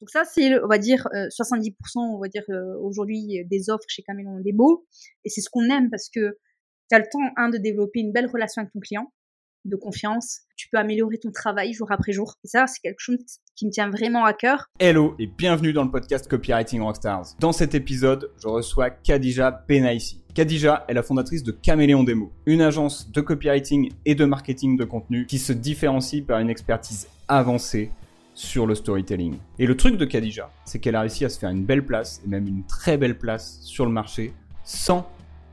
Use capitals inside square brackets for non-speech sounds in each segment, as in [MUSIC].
Donc ça, c'est, on va dire, 70%, on va dire, aujourd'hui, des offres chez Camelon Debo. Et c'est ce qu'on aime parce que tu as le temps, un, de développer une belle relation avec ton client, de confiance. Tu peux améliorer ton travail jour après jour. Et ça, c'est quelque chose qui me tient vraiment à cœur. Hello et bienvenue dans le podcast Copywriting Rockstars. Dans cet épisode, je reçois Khadija Benaïsi. Khadija est la fondatrice de Caméléon Demo, une agence de copywriting et de marketing de contenu qui se différencie par une expertise avancée sur le storytelling. Et le truc de Khadija, c'est qu'elle a réussi à se faire une belle place, et même une très belle place sur le marché, sans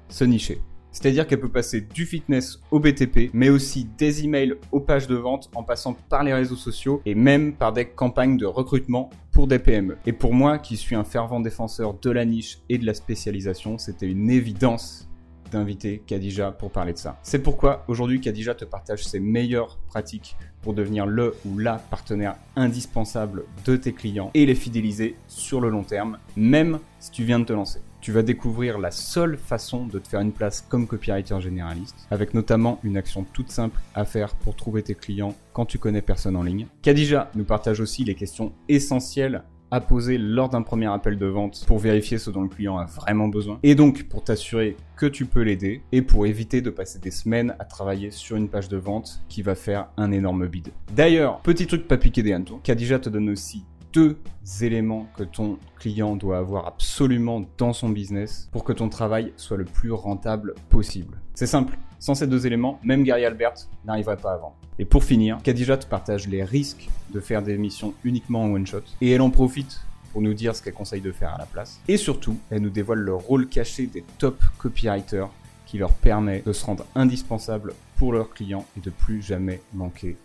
se nicher. C'est-à-dire qu'elle peut passer du fitness au BTP, mais aussi des emails aux pages de vente en passant par les réseaux sociaux et même par des campagnes de recrutement pour des PME. Et pour moi, qui suis un fervent défenseur de la niche et de la spécialisation, c'était une évidence d'inviter Khadija pour parler de ça. C'est pourquoi aujourd'hui Khadija te partage ses meilleures pratiques pour devenir le ou la partenaire indispensable de tes clients et les fidéliser sur le long terme, même si tu viens de te lancer. Tu vas découvrir la seule façon de te faire une place comme copywriter généraliste, avec notamment une action toute simple à faire pour trouver tes clients quand tu connais personne en ligne. Khadija nous partage aussi les questions essentielles à poser lors d'un premier appel de vente pour vérifier ce dont le client a vraiment besoin. Et donc pour t'assurer que tu peux l'aider et pour éviter de passer des semaines à travailler sur une page de vente qui va faire un énorme bid. D'ailleurs, petit truc pas piqué des hannetons, Khadija te donne aussi deux éléments que ton client doit avoir absolument dans son business pour que ton travail soit le plus rentable possible. C'est simple, sans ces deux éléments, même Gary Albert n'arriverait pas avant. Et pour finir, Khadija te partage les risques de faire des missions uniquement en one shot et elle en profite pour nous dire ce qu'elle conseille de faire à la place. Et surtout, elle nous dévoile le rôle caché des top copywriters qui leur permet de se rendre indispensable pour leurs clients et de plus jamais manquer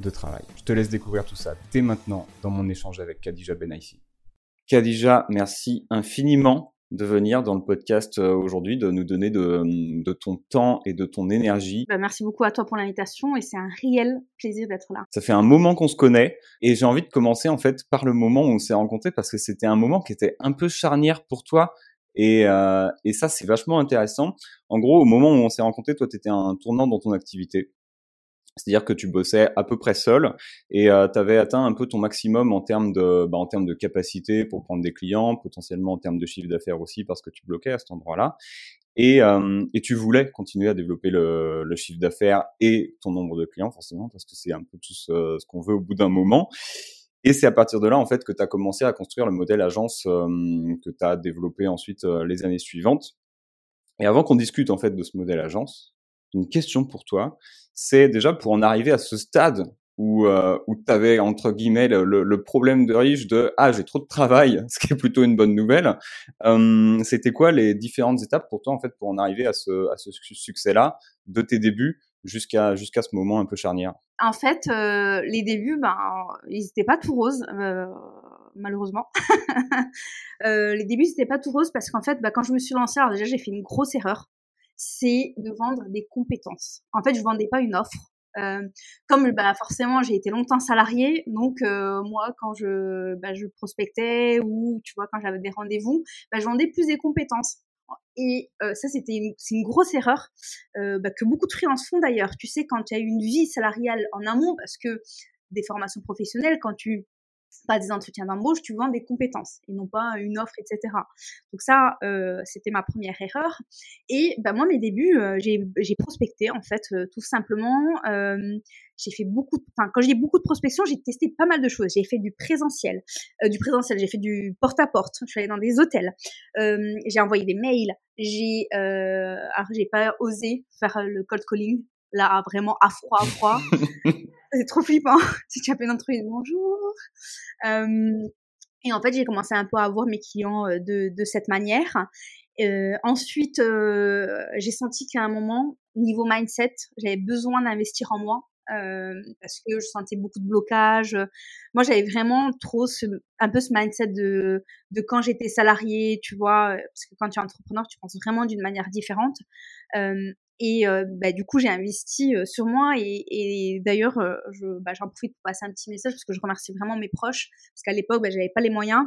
de travail. Je te laisse découvrir tout ça dès maintenant dans mon échange avec Khadija Benaïsi. Khadija, merci infiniment de venir dans le podcast euh, aujourd'hui, de nous donner de, ton temps et de ton énergie. Bah, merci beaucoup à toi pour l'invitation et c'est un réel plaisir d'être là. Ça fait un moment qu'on se connaît et j'ai envie de commencer en fait par le moment où on s'est rencontrés parce que c'était un moment qui était un peu charnière pour toi et, euh, et ça c'est vachement intéressant. En gros, au moment où on s'est rencontrés, toi tu étais un tournant dans ton activité. C'est-à-dire que tu bossais à peu près seul et euh, tu avais atteint un peu ton maximum en termes de bah, en termes de capacité pour prendre des clients, potentiellement en termes de chiffre d'affaires aussi parce que tu bloquais à cet endroit-là. Et, euh, et tu voulais continuer à développer le, le chiffre d'affaires et ton nombre de clients forcément parce que c'est un peu tout ce, qu'on veut au bout d'un moment. Et c'est à partir de là en fait que tu as commencé à construire le modèle agence euh, que tu as développé ensuite euh, les années suivantes. Et avant qu'on discute en fait de ce modèle agence, une question pour toi. C'est déjà pour en arriver à ce stade où, euh, où tu avais, entre guillemets, le, le, problème de riche de « Ah, j'ai trop de travail », ce qui est plutôt une bonne nouvelle. Euh, C'était quoi les différentes étapes pour toi, en fait, pour en arriver à ce, à ce succès-là, de tes débuts jusqu'à jusqu'à ce moment un peu charnière? En fait, euh, les débuts, ben, ils n'étaient pas tout roses. Euh, malheureusement. [LAUGHS] euh, les débuts, c'était pas tout rose parce qu'en fait, bah, quand je me suis lancée, alors déjà, j'ai fait une grosse erreur c'est de vendre des compétences. En fait, je vendais pas une offre. Euh, comme bah, forcément j'ai été longtemps salarié, donc euh, moi quand je, bah, je prospectais ou tu vois quand j'avais des rendez-vous, bah, je vendais plus des compétences. Et euh, ça c'était c'est une grosse erreur bah, que beaucoup de freelances font d'ailleurs. Tu sais quand tu as une vie salariale en amont parce que des formations professionnelles quand tu pas des entretiens d'embauche, tu vends des compétences et non pas une offre, etc. Donc ça, euh, c'était ma première erreur. Et ben moi, mes débuts, euh, j'ai prospecté en fait, euh, tout simplement. j'ai fait beaucoup, enfin quand j'ai beaucoup de prospection, j'ai testé pas mal de choses. J'ai fait du présentiel, du présentiel. J'ai fait du porte-à-porte. Je suis allée dans des hôtels. j'ai envoyé des mails. J'ai, alors j'ai pas osé faire le cold calling là vraiment à froid, à froid. [LAUGHS] c'est trop flippant. [LAUGHS] si tu appelles une entreprise, bonjour. Euh, et en fait, j'ai commencé un peu à voir mes clients euh, de, de cette manière. Euh, ensuite, euh, j'ai senti qu'à un moment, niveau mindset, j'avais besoin d'investir en moi. Euh, parce que je sentais beaucoup de blocage. Moi, j'avais vraiment trop ce, un peu ce mindset de, de quand j'étais salarié, tu vois, parce que quand tu es entrepreneur, tu penses vraiment d'une manière différente. Euh, et euh, bah, du coup, j'ai investi euh, sur moi. Et, d'ailleurs, euh, je, bah, j'en profite pour passer un petit message parce que je remercie vraiment mes proches. Parce qu'à l'époque, bah, j'avais pas les moyens.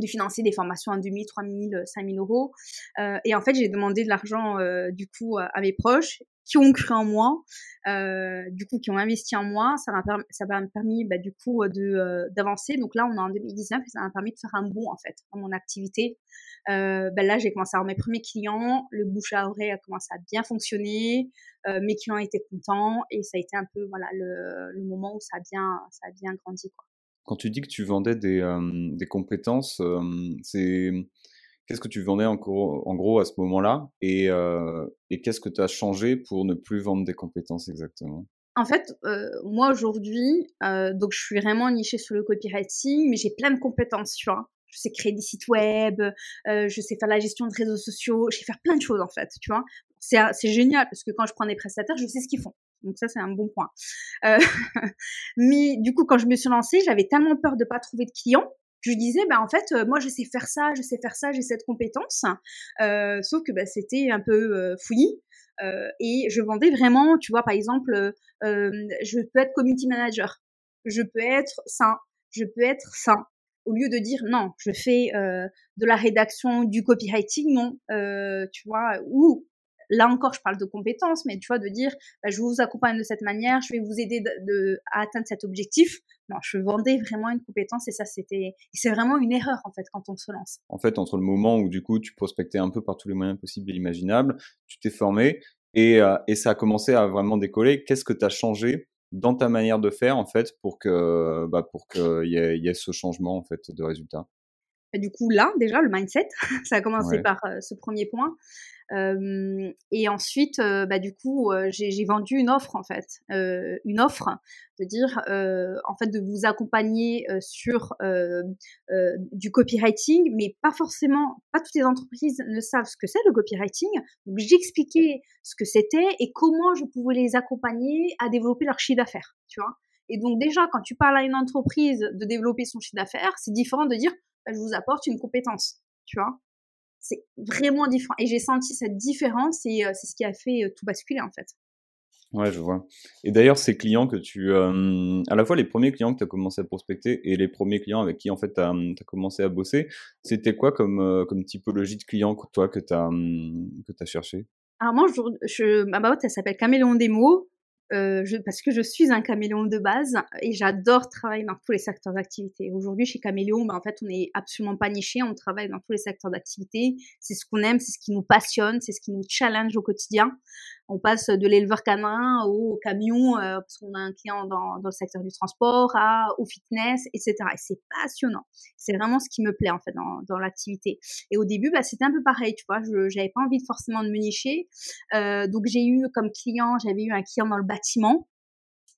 De financer des formations à 2000, 3000, 5000 euros. Euh, et en fait, j'ai demandé de l'argent euh, du coup à mes proches qui ont cru en moi, euh, du coup qui ont investi en moi. Ça m'a permis, ça m'a permis bah, du coup de euh, d'avancer. Donc là, on est en 2019 et ça m'a permis de faire un bond en fait dans mon activité. Euh, bah, là, j'ai commencé à avoir mes premiers clients. Le bouche à oreille a commencé à bien fonctionner. Euh, mes clients étaient contents et ça a été un peu voilà le, le moment où ça a bien ça a bien grandi quoi. Quand tu dis que tu vendais des, compétences, c'est Qu'est-ce que tu vendais en gros, à ce moment-là et, qu'est-ce que tu as changé pour ne plus vendre des compétences exactement? En fait, moi aujourd'hui, donc je suis vraiment nichée sur le copywriting, mais j'ai plein de compétences, tu vois. Je sais créer des sites web, je sais faire la gestion de réseaux sociaux, je sais faire plein de choses en fait, tu vois. C'est génial parce que quand je prends des prestataires, je sais ce qu'ils font. Donc ça, c'est un bon point. Euh, [LAUGHS] mais du coup, quand je me suis lancée, j'avais tellement peur de pas trouver de clients je disais, bah, en fait, euh, moi, je sais faire ça, je sais faire ça, j'ai cette compétence. Euh, sauf que bah, c'était un peu fouillis. Et je vendais vraiment, tu vois, par exemple, je peux être community manager, je peux être sain, je peux être sain. Au lieu de dire non, je fais de la rédaction, du copywriting, non, tu vois, ou là encore, je parle de compétences, mais tu vois, de dire, bah, je vous accompagne de cette manière, je vais vous aider de, à atteindre cet objectif. Non, je vendais vraiment une compétence et ça, c'était, c'est vraiment une erreur, en fait, quand on se lance. En fait, entre le moment où, du coup, tu prospectais un peu par tous les moyens possibles et imaginables, tu t'es formé et, euh, et ça a commencé à vraiment décoller. Qu'est-ce que tu as changé dans ta manière de faire, en fait, pour que, bah, pour qu'il y, ait, y ait ce changement, en fait, de résultat? du coup, là, déjà, le mindset, [LAUGHS] ça a commencé par euh, ce premier point. Et ensuite, bah, du coup, j'ai vendu une offre en fait, une offre de dire en fait de vous accompagner sur du copywriting, mais pas forcément, pas toutes les entreprises ne savent ce que c'est le copywriting. Donc j'expliquais ce que c'était et comment je pouvais les accompagner à développer leur chiffre d'affaires, tu vois? Et donc déjà, quand tu parles à une entreprise de développer son chiffre d'affaires, c'est différent de dire bah, je vous apporte une compétence, tu vois? C'est vraiment différent. Et j'ai senti cette différence et euh, c'est ce qui a fait euh, tout basculer en fait. Ouais, je vois. Et d'ailleurs, ces clients que tu, euh, à la fois les premiers clients que tu as commencé à prospecter et les premiers clients avec qui en fait tu as, as, commencé à bosser, c'était quoi comme, comme typologie de clients toi que tu as, que as cherché Alors moi, je, je, ma boîte, elle s'appelle Caméléon Démo. Euh, je, parce que je suis un caméléon de base et j'adore travailler dans tous les secteurs d'activité. Aujourd'hui, chez Caméléon, ben, en fait, on n'est absolument pas niché, on travaille dans tous les secteurs d'activité. C'est ce qu'on aime, c'est ce qui nous passionne, c'est ce qui nous challenge au quotidien on passe de l'éleveur canin au camion, euh, parce qu'on a un client dans, le secteur du transport, à, au fitness, etc. Et c'est passionnant. C'est vraiment ce qui me plaît en fait dans, l'activité. Et au début, bah, c'était un peu pareil, tu vois. Je n'avais pas envie forcément de me nicher. Euh, donc j'ai eu comme client, j'avais eu un client dans le bâtiment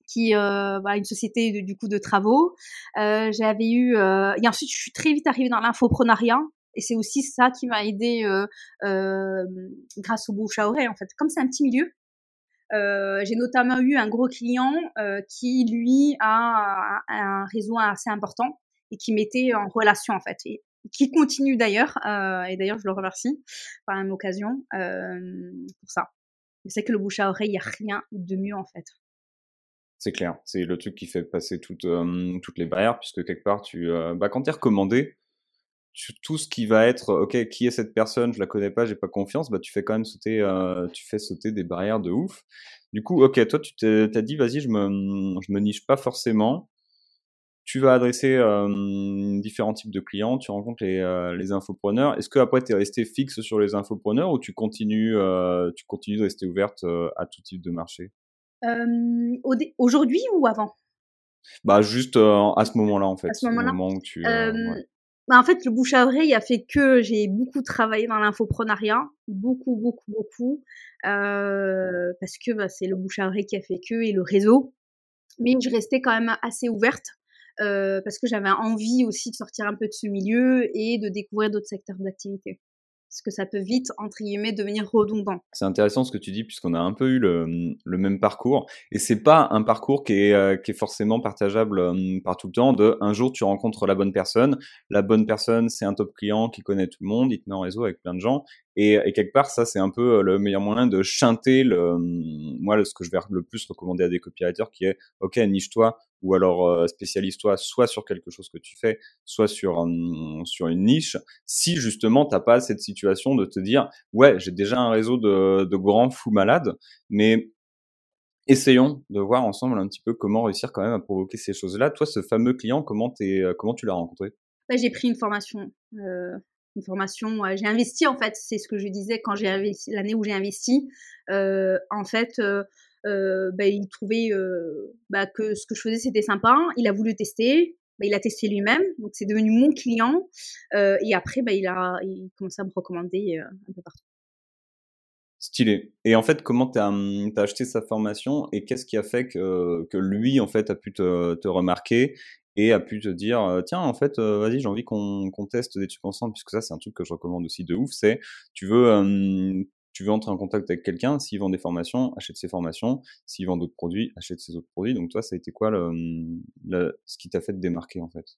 qui euh, bah, une société de, du coup de travaux. j'avais eu et ensuite je suis très vite arrivée dans l'infoprenariat et c'est aussi ça qui m'a aidé euh, euh, grâce au bouche à oreille, en fait. Comme c'est un petit milieu, euh, j'ai notamment eu un gros client qui, lui, a un réseau assez important et qui mettait en relation, en fait. Et qui continue d'ailleurs, et d'ailleurs, je le remercie par la même occasion pour ça. C'est que le bouche à oreille, il n'y a rien de mieux, en fait. C'est clair, c'est le truc qui fait passer toutes, les barrières, puisque quelque part, bah, quand tu es recommandé, tout ce qui va être ok qui est cette personne je la connais pas j'ai pas confiance bah tu fais quand même sauter euh, tu fais sauter des barrières de ouf. Du coup ok toi tu t'as dit vas-y je me je me niche pas forcément. Tu vas adresser euh, différents types de clients tu rencontres les, euh, les infopreneurs. Est-ce que après tu es resté fixe sur les infopreneurs ou tu continues tu continues de rester ouverte à tout type de marché? Aujourd'hui ou avant? Bah juste à ce moment-là en fait à ce moment-là. moment bah, en fait, le bouche à oreille a fait que j'ai beaucoup travaillé dans l'infoprenariat, beaucoup, beaucoup, beaucoup, euh, parce que bah, c'est le bouche à oreille qui a fait que et le réseau. Mais je restais quand même assez ouverte euh, parce que j'avais envie aussi de sortir un peu de ce milieu et de découvrir d'autres secteurs d'activité parce que ça peut vite, entre guillemets, devenir redondant. C'est intéressant ce que tu dis, puisqu'on a un peu eu le, même parcours, et c'est pas un parcours qui est, euh, qui est forcément partageable euh, par tout le temps, de un jour tu rencontres la bonne personne, la bonne personne c'est un top client qui connaît tout le monde, il te met en réseau avec plein de gens, Et, quelque part, ça, c'est un peu le meilleur moyen de chanter le, moi, ce que je vais le plus recommander à des copywriters qui est, OK, niche-toi ou alors spécialise-toi soit sur quelque chose que tu fais, soit sur, sur une niche. Si justement, t'as pas cette situation de te dire, ouais, j'ai déjà un réseau de, de grands fous malades, mais essayons de voir ensemble un petit peu comment réussir quand même à provoquer ces choses-là. Toi, ce fameux client, comment, es, comment tu l'as rencontré? Bah, J'ai pris une formation. Euh, une formation, j'ai investi en fait, c'est ce que je disais quand j'ai investi, l'année où j'ai investi. Euh, en fait, euh, euh bah, il trouvait euh, bah, que ce que je faisais c'était sympa. Il a voulu tester. Bah, il a testé lui-même, donc c'est devenu mon client. Euh, et après, bah, il a il commencé à me recommander un peu partout. Stylé. Et en fait, comment tu as, hum, acheté sa formation et qu'est-ce qui a fait que, que lui, en fait, a pu te, te remarquer et a pu te dire, euh, tiens, en fait, euh, vas-y, j'ai envie qu'on teste des trucs ensemble, puisque ça, c'est un truc que je recommande aussi de ouf, c'est, tu veux, tu veux entrer en contact avec quelqu'un, s'il vend des formations, achète ses formations, s'il vend d'autres produits, achète ses autres produits. Donc toi, ça a été quoi le ce qui t'a fait te démarquer, en fait?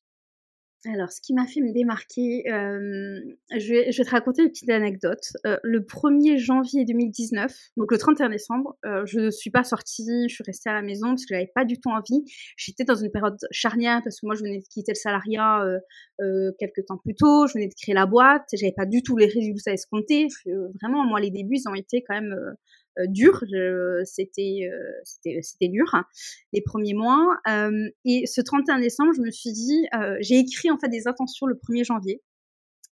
Alors, ce qui m'a fait me démarquer, euh, je, vais, te raconter une petite anecdote. Euh, le 1er janvier 2019, donc le 31 décembre, euh, je ne suis pas sortie, je suis restée à la maison parce que j'avais pas du tout envie. J'étais dans une période charnière parce que moi, je venais de quitter le salariat quelques temps plus tôt, je venais de créer la boîte, j'avais pas du tout les résultats escomptés. vraiment, moi, les débuts, ils ont été quand même euh, dur. C'était euh, c'était c'était dur hein, les premiers mois. Euh, et ce 31 décembre, je me suis dit, j'ai écrit en fait des intentions le 1er janvier.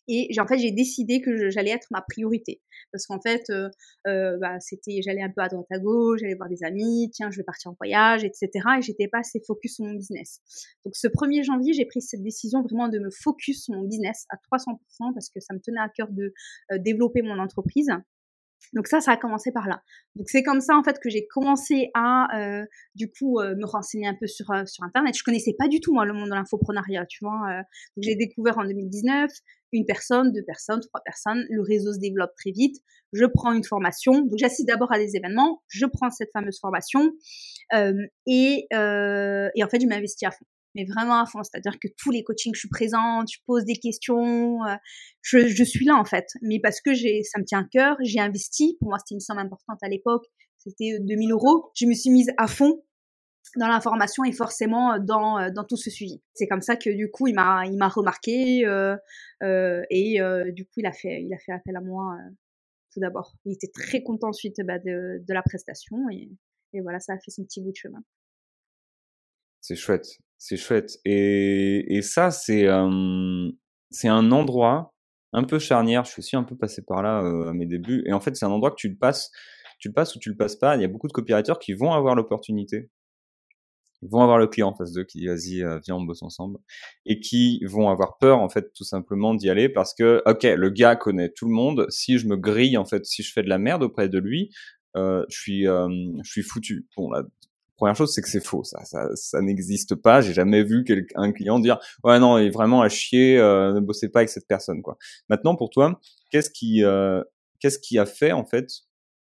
Et en fait, j'ai décidé que j'allais être ma priorité. Parce qu'en fait, euh, bah, c'était, j'allais un peu à droite à gauche, j'allais voir des amis, tiens, je vais partir en voyage, etc. Et j'étais pas assez focus sur mon business. Donc, ce 1er janvier, j'ai pris cette décision vraiment de me focus sur mon business à 300% parce que ça me tenait à cœur de développer mon entreprise. Donc ça, ça a commencé par là. Donc c'est comme ça en fait que j'ai commencé à euh, du coup euh, me renseigner un peu sur euh, sur internet. Je connaissais pas du tout moi le monde de l'infoprenariat, tu vois. donc j'ai découvert en 2019 une personne, deux personnes, trois personnes. Le réseau se développe très vite. Je prends une formation. Donc j'assiste d'abord à des événements. Je prends cette fameuse formation et et en fait je m'investis à fond mais vraiment à fond. C'est-à-dire que tous les coachings, je suis présente, je pose des questions, euh, je, je, suis là en fait. Mais parce que j'ai, ça me tient à cœur, j'ai investi. Pour moi, c'était une somme importante à l'époque. C'était 2000 euh, euros. Je me suis mise à fond dans l'information et forcément euh, dans, dans tout ce suivi. C'est comme ça que du coup, il m'a, il m'a remarqué euh, euh, et euh, du coup, il a fait, il a fait appel à moi tout d'abord. Il était très content suite bah, de, de la prestation et, et voilà, ça a fait son petit bout de chemin. C'est chouette. C'est chouette. Et, et ça, c'est euh, c'est un endroit un peu charnière. Je suis aussi un peu passé par là euh, à mes débuts. Et en fait, c'est un endroit que tu le passes, tu le passes ou tu le passes pas. Il y a beaucoup de copywriters qui vont avoir l'opportunité. Vont avoir le client en face d'eux qui dit vas-y, euh, viens, on bosse ensemble. Et qui vont avoir peur, en fait, tout simplement d'y aller parce que, ok, le gars connaît tout le monde. Si je me grille, en fait, si je fais de la merde auprès de lui, euh, je suis, euh, je suis foutu. Bon, là, Première chose, c'est que c'est faux. Ça, ça, ça n'existe pas. J'ai jamais vu un client dire ouais non, il est vraiment à chier. Euh, ne bossez pas avec cette personne quoi. Maintenant, pour toi, qu'est-ce qui, euh, qu'est-ce qui a fait en fait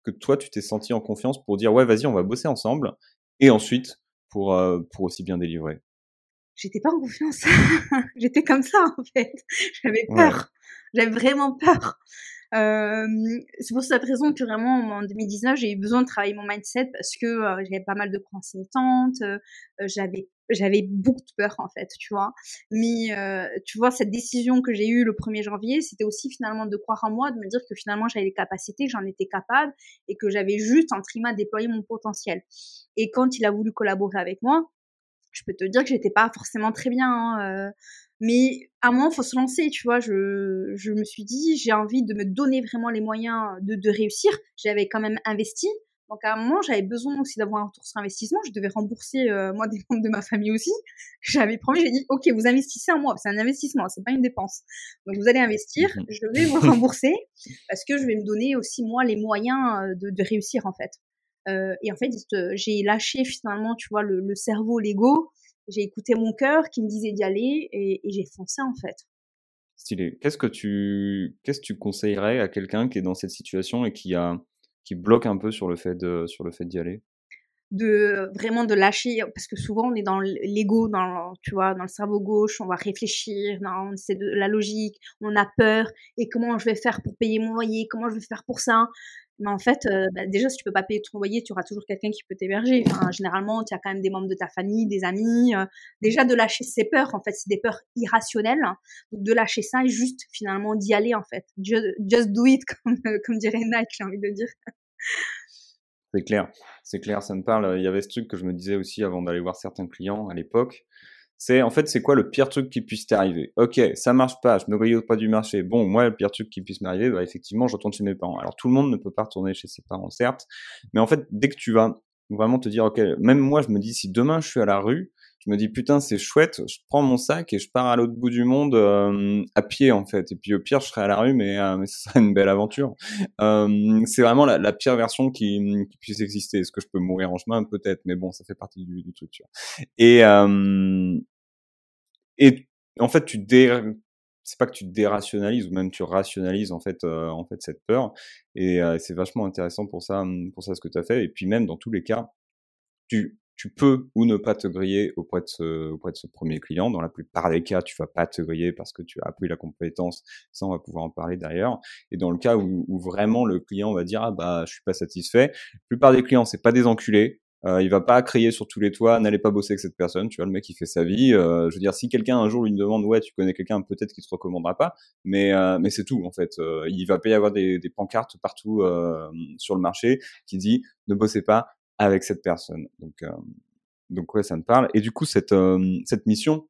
que toi tu t'es senti en confiance pour dire ouais vas-y on va bosser ensemble et ensuite pour euh, pour aussi bien délivrer? J'étais pas en confiance. [LAUGHS] J'étais comme ça en fait. J'avais peur. J'avais vraiment peur. Euh, c'est pour cette raison que vraiment en 2019 j'ai eu besoin de travailler mon mindset parce que euh, j'avais pas mal de croyances limitantes, euh, j'avais j'avais beaucoup de peur en fait, tu vois. Mais tu vois cette décision que j'ai eue le 1er janvier, c'était aussi finalement de croire en moi, de me dire que finalement j'avais les capacités, j'en étais capable et que j'avais juste en trima déployer mon potentiel. Et quand il a voulu collaborer avec moi, je peux te dire que j'étais pas forcément très bien. Hein, mais à un moment, faut se lancer, tu vois. Je, je me suis dit, j'ai envie de me donner vraiment les moyens de, de réussir. J'avais quand même investi. Donc à un moment, j'avais besoin aussi d'avoir un retour sur investissement. Je devais rembourser, euh, moi, des membres de ma famille aussi. [LAUGHS] J'avais promis, j'ai dit, OK, vous investissez en moi. C'est un investissement, c'est pas une dépense. Donc vous allez investir, mmh je vais vous rembourser parce que je vais me donner aussi, moi, les moyens euh, de, de réussir, en fait. Euh, et en fait, j'ai lâché finalement, tu vois, le, le cerveau, l'ego. J'ai écouté mon cœur qui me disait d'y aller et, j'ai foncé en fait. Stylé. Qu'est-ce que tu qu'est-ce que tu conseillerais à quelqu'un qui est dans cette situation et qui a qui bloque un peu sur le fait de sur le fait d'y aller? De vraiment de lâcher parce que souvent on est dans l'ego dans tu vois dans le cerveau gauche on va réfléchir c'est de la logique on a peur. Et comment je vais faire pour payer mon loyer? Comment je vais faire pour ça? Mais en fait euh, bah, déjà si tu peux pas payer ton loyer tu auras toujours quelqu'un qui peut t'héberger. Généralement tu as quand même des membres de ta famille des amis euh, déjà de lâcher ses peurs en fait c'est des peurs irrationnelles. Donc de lâcher ça et juste finalement d'y aller en fait. Just, do it [LAUGHS] comme comme dirait Nike j'ai envie de dire. C'est clair, c'est clair, ça me parle. Il y avait ce truc que je me disais aussi avant d'aller voir certains clients à l'époque. C'est en fait, c'est quoi le pire truc qui puisse t'arriver? Ok, ça marche pas, je me grille pas du marché. Bon, moi, le pire truc qui puisse m'arriver, bah, effectivement, je retourne chez mes parents. Alors tout le monde ne peut pas retourner chez ses parents, certes, mais en fait, dès que tu vas vraiment te dire, ok, même moi, je me dis, si demain je suis à la rue, je me dis putain c'est chouette, je prends mon sac et je pars à l'autre bout du monde euh, à pied en fait. Et puis au pire je serai à la rue, mais, euh, mais ce sera une belle aventure. Euh, c'est vraiment la, la, pire version qui, qui puisse exister. Est-ce que je peux mourir en chemin? Peut-être, mais bon ça fait partie du, du truc. Tu vois. Et et en fait tu dé c'est pas que tu dérationalises ou même tu rationalises en fait en fait cette peur et c'est vachement intéressant pour ça pour ça ce que tu as fait et puis même dans tous les cas tu tu peux ou ne pas te griller auprès de ce, auprès de ce premier client. Dans la plupart des cas, tu vas pas te griller parce que tu as appris la compétence. Ça, on va pouvoir en parler derrière. Et dans le cas où, où vraiment le client va dire ah bah je suis pas satisfait, la plupart des clients c'est pas des enculés. Euh, il va pas crier sur tous les toits, n'allez pas bosser avec cette personne. Tu vois, le mec il fait sa vie. Euh, je veux dire, si quelqu'un un jour lui demande ouais, tu connais quelqu'un, peut-être qu'il te recommandera pas, mais euh, mais c'est tout en fait. Euh, il va pas y avoir des, des pancartes partout euh, sur le marché qui dit ne bossez pas avec cette personne. Donc, euh, donc ouais, ça me parle. Et du coup, cette, euh, cette mission,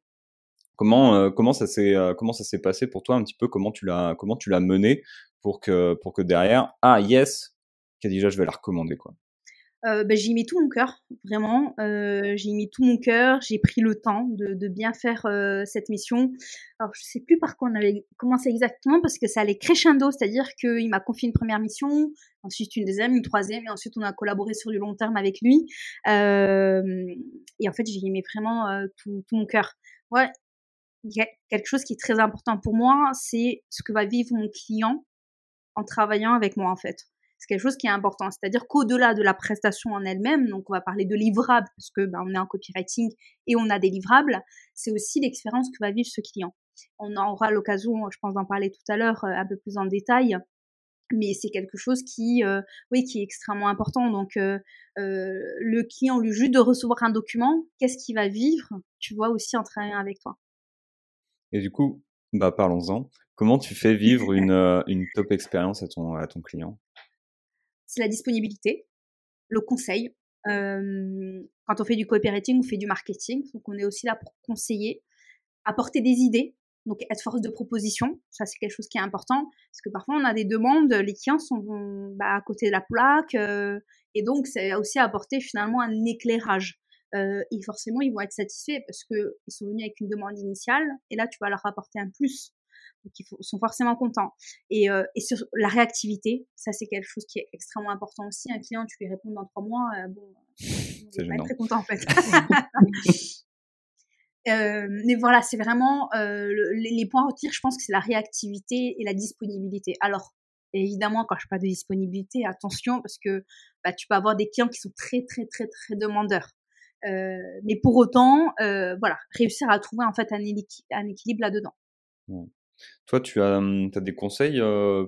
comment, euh, comment ça s'est, comment ça s'est passé pour toi un petit peu? Comment tu l'as, comment tu l'as mené pour que, pour que derrière, ah yes, déjà je vais la recommander quoi? Euh, bah, j'y mets tout mon cœur, vraiment. Euh, j'y mis tout mon cœur. J'ai pris le temps de, de bien faire euh, cette mission. Alors, je sais plus par quoi on avait commencé exactement parce que ça allait crescendo, c'est-à-dire qu'il m'a confié une première mission, ensuite une deuxième, une troisième, et ensuite on a collaboré sur du long terme avec lui. Euh, et en fait, j'y mets vraiment euh, tout, tout, mon cœur. Ouais, il y a quelque chose qui est très important pour moi, c'est ce que va vivre mon client en travaillant avec moi, en fait c'est quelque chose qui est important. C'est-à-dire qu'au-delà de la prestation en elle-même, donc on va parler de livrables, parce que ben, on est en copywriting et on a des livrables, c'est aussi l'expérience que va vivre ce client. On aura l'occasion, je pense, d'en parler tout à l'heure euh, un peu plus en détail, mais c'est quelque chose qui, euh, oui, qui est extrêmement important. Donc, euh, euh, le client, lui, juste de recevoir un document, qu'est-ce qu'il va vivre, tu vois, aussi en travaillant avec toi. Et du coup, bah parlons-en. Comment tu fais vivre [LAUGHS] une, une top expérience à ton, à ton client? C'est la disponibilité, le conseil. Euh, quand on fait du cooperating, on fait du marketing, donc on est aussi là pour conseiller, apporter des idées, donc être force de proposition, ça c'est quelque chose qui est important, parce que parfois on a des demandes, les clients sont bah, à côté de la plaque, euh, et donc c'est aussi apporter finalement un éclairage. Euh, et forcément ils vont être satisfaits parce que ils sont venus avec une demande initiale, et là tu vas leur apporter un plus qui sont forcément contents. Et, euh, et sur la réactivité, ça c'est quelque chose qui est extrêmement important aussi. Un client, tu lui réponds dans trois mois, euh, bon, [LAUGHS] il est pas très content en fait. [LAUGHS] [LAUGHS] Euh, mais voilà, c'est vraiment euh, les, points à retirer, je pense que c'est la réactivité et la disponibilité. Alors, évidemment, quand je parle de disponibilité, attention, parce que bah, tu peux avoir des clients qui sont très, très, très, très demandeurs. Euh, mais pour autant, voilà, réussir à trouver en fait un, un équilibre là-dedans. Toi, tu as, mmh, des conseils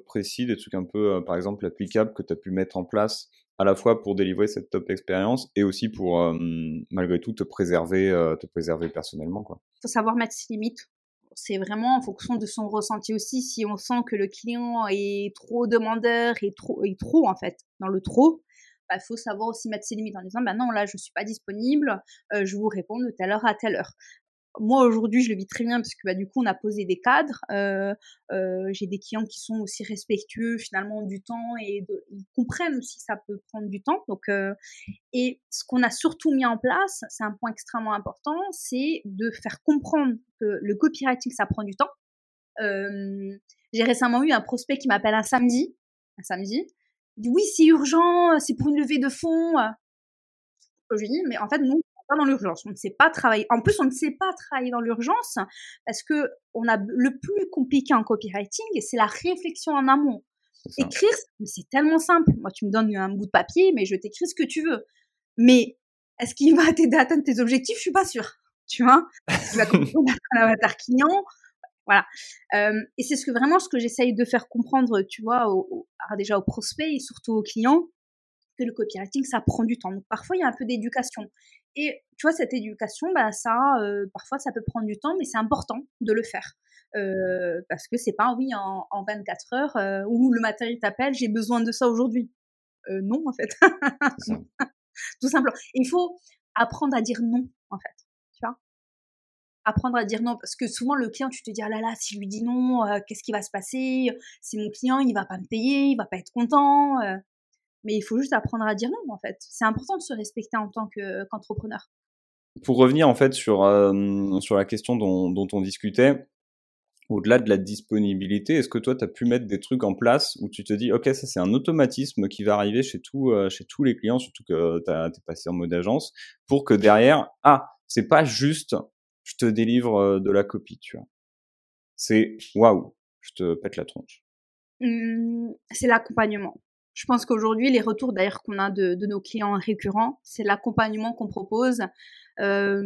précis, des trucs un peu, par exemple, applicables que tu as pu mettre en place à la fois pour délivrer cette top expérience et aussi pour, malgré tout, te préserver, te préserver personnellement. Il faut savoir mettre ses limites. C'est vraiment en fonction de son ressenti aussi. Si on sent que le client est trop demandeur et trop, et trop en fait, dans le trop, il bah, faut savoir aussi mettre ses limites en disant bah non là je suis pas disponible, je vous réponds de telle heure à telle heure moi aujourd'hui je le vis très bien parce que bah, du coup on a posé des cadres euh, euh, j'ai des clients qui sont aussi respectueux finalement du temps et ils comprennent aussi que ça peut prendre du temps. Donc euh, et ce qu'on a surtout mis en place c'est un point extrêmement important c'est de faire comprendre que le copywriting ça prend du temps. Euh, j'ai récemment eu un prospect qui m'appelle un samedi un samedi il dit oui c'est urgent c'est pour une levée de fonds. Je lui dis mais en fait nous dans l'urgence. On ne sait pas travailler. En plus, on ne sait pas travailler dans l'urgence parce que on a le plus compliqué en copywriting, c'est la réflexion en amont. Écrire, c'est tellement simple. Moi, tu me donnes un bout de papier, mais je t'écris ce que tu veux. Mais Est-ce qu'il va t'aider à atteindre tes objectifs? Je suis pas sûre. Tu vois? Est-ce qu'il va comprendre un avatar client Voilà. Euh, et c'est ce que vraiment ce que j'essaye de faire comprendre, tu vois, déjà aux prospects et surtout aux clients, que le copywriting, ça prend du temps. Donc parfois, il y a un peu d'éducation. Et tu vois, cette éducation, bah, ça, euh, parfois, ça peut prendre du temps, mais c'est important de le faire. Euh, parce que c'est pas oui en, en 24 heures euh, où le matin il t'appelle j'ai besoin de ça aujourd'hui. Euh, non en fait. [LAUGHS] Tout simplement. Il faut apprendre à dire non en fait tu vois. Apprendre à dire non parce que souvent le client tu te dis ah là là si je lui dis non euh, qu'est-ce qui va se passer? C'est mon client il va pas me payer il va pas être content euh. Mais il faut juste apprendre à dire non en fait c'est important de se respecter en tant qu'entrepreneur pour revenir en fait sur sur la question dont, dont on discutait au-delà de la disponibilité, est-ce que toi, tu as pu mettre des trucs en place où tu te dis, OK, ça c'est un automatisme qui va arriver chez, tout, euh, chez tous les clients, surtout que tu es passé en mode agence, pour que derrière, ah, c'est pas juste, je te délivre euh, de la copie, tu vois. C'est, waouh, je te pète la tronche. Mmh, c'est l'accompagnement. Je pense qu'aujourd'hui, les retours d'ailleurs qu'on a de, de, nos clients récurrents, c'est l'accompagnement qu'on propose. Euh,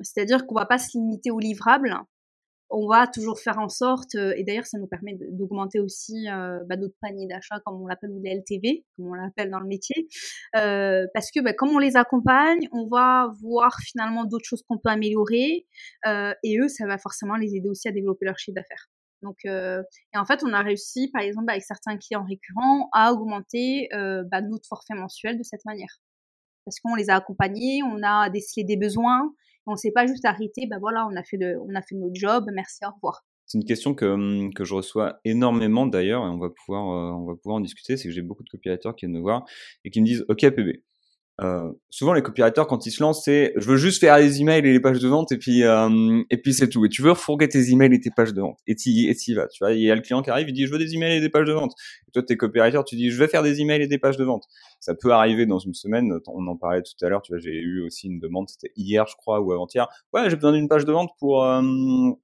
C'est-à-dire qu'on va pas se limiter au livrable, on va toujours faire en sorte, euh, et d'ailleurs ça nous permet d'augmenter aussi euh, bah, notre panier d'achat, comme on l'appelle, ou les LTV, comme on l'appelle dans le métier, euh, parce que bah, comme on les accompagne, on va voir finalement d'autres choses qu'on peut améliorer, et eux, ça va forcément les aider aussi à développer leur chiffre d'affaires. Donc, et en fait, on a réussi, par exemple, avec certains clients récurrents, à augmenter bah, notre forfait mensuel de cette manière. Parce qu'on les a accompagnés, on a décelé des besoins, on s'est pas juste arrêté, ben voilà, on a fait de, on a fait notre job, merci, au revoir. C'est une question que, hum, que je reçois énormément d'ailleurs, et on va pouvoir, euh, on va pouvoir en discuter. C'est que j'ai beaucoup de copywriters qui viennent me voir et qui me disent, OK, PB, euh, souvent les copywriters quand ils se lancent c'est je veux juste faire les emails et les pages de vente et puis euh, et puis c'est tout. Et tu veux refourguer tes emails et tes pages de vente. Et tu et y vas tu vois. Il y a le client qui arrive il dit je veux des emails et des pages de vente. Et toi t'es copywriter tu dis je vais faire des emails et des pages de vente. Ça peut arriver dans une semaine on en parlait tout à l'heure tu vois j'ai eu aussi une demande c'était hier je crois ou avant-hier. Ouais j'ai besoin d'une page de vente pour euh,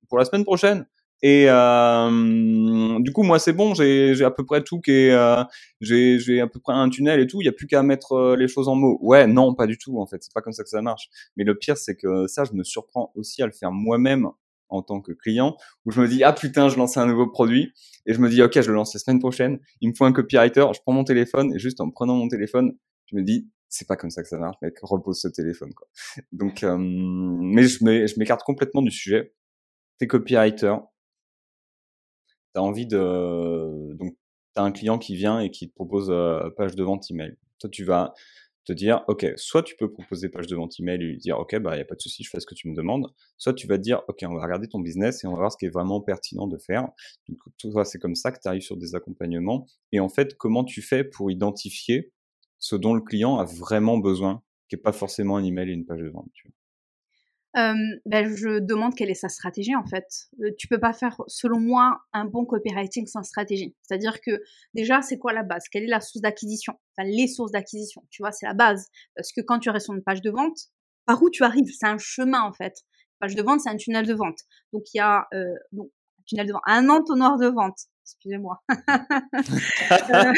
pour la semaine prochaine et euh, du coup, moi, c'est bon, j'ai à peu près tout qui est, euh, j'ai à peu près un tunnel et tout. Il y a plus qu'à mettre euh, les choses en mots. Ouais, non, pas du tout. En fait, c'est pas comme ça que ça marche. Mais le pire, c'est que ça, je me surprends aussi à le faire moi-même en tant que client, où je me dis ah putain, je lance un nouveau produit et je me dis ok, je le lance la semaine prochaine. Il me faut un copywriter. Je prends mon téléphone et juste en prenant mon téléphone, je me dis c'est pas comme ça que ça marche, mec. Repose ce téléphone quoi. Donc, euh, mais je m'écarte complètement du sujet. T'es copywriter, tu envie de donc tu as un client qui vient et qui te propose page de vente email. Toi tu vas te dire OK, soit tu peux proposer page de vente email et lui dire OK, bah il y a pas de souci, je fais ce que tu me demandes, soit tu vas te dire OK, on va regarder ton business et on va voir ce qui est vraiment pertinent de faire. Donc toi c'est comme ça que tu arrives sur des accompagnements et en fait, comment tu fais pour identifier ce dont le client a vraiment besoin, qui est pas forcément un email et une page de vente, tu ben, je demande quelle est sa stratégie en fait. Euh, tu peux pas faire, selon moi, un bon copywriting sans stratégie. C'est-à-dire que déjà, c'est quoi la base? Quelle est la source d'acquisition? Enfin, les sources d'acquisition, tu vois, c'est la base. Parce que quand tu restes sur une page de vente, par où tu arrives? C'est un chemin en fait. Une page de vente, c'est un tunnel de vente. Donc il y a euh, un tunnel de vente, un entonnoir de vente. Excusez-moi. [LAUGHS] Euh,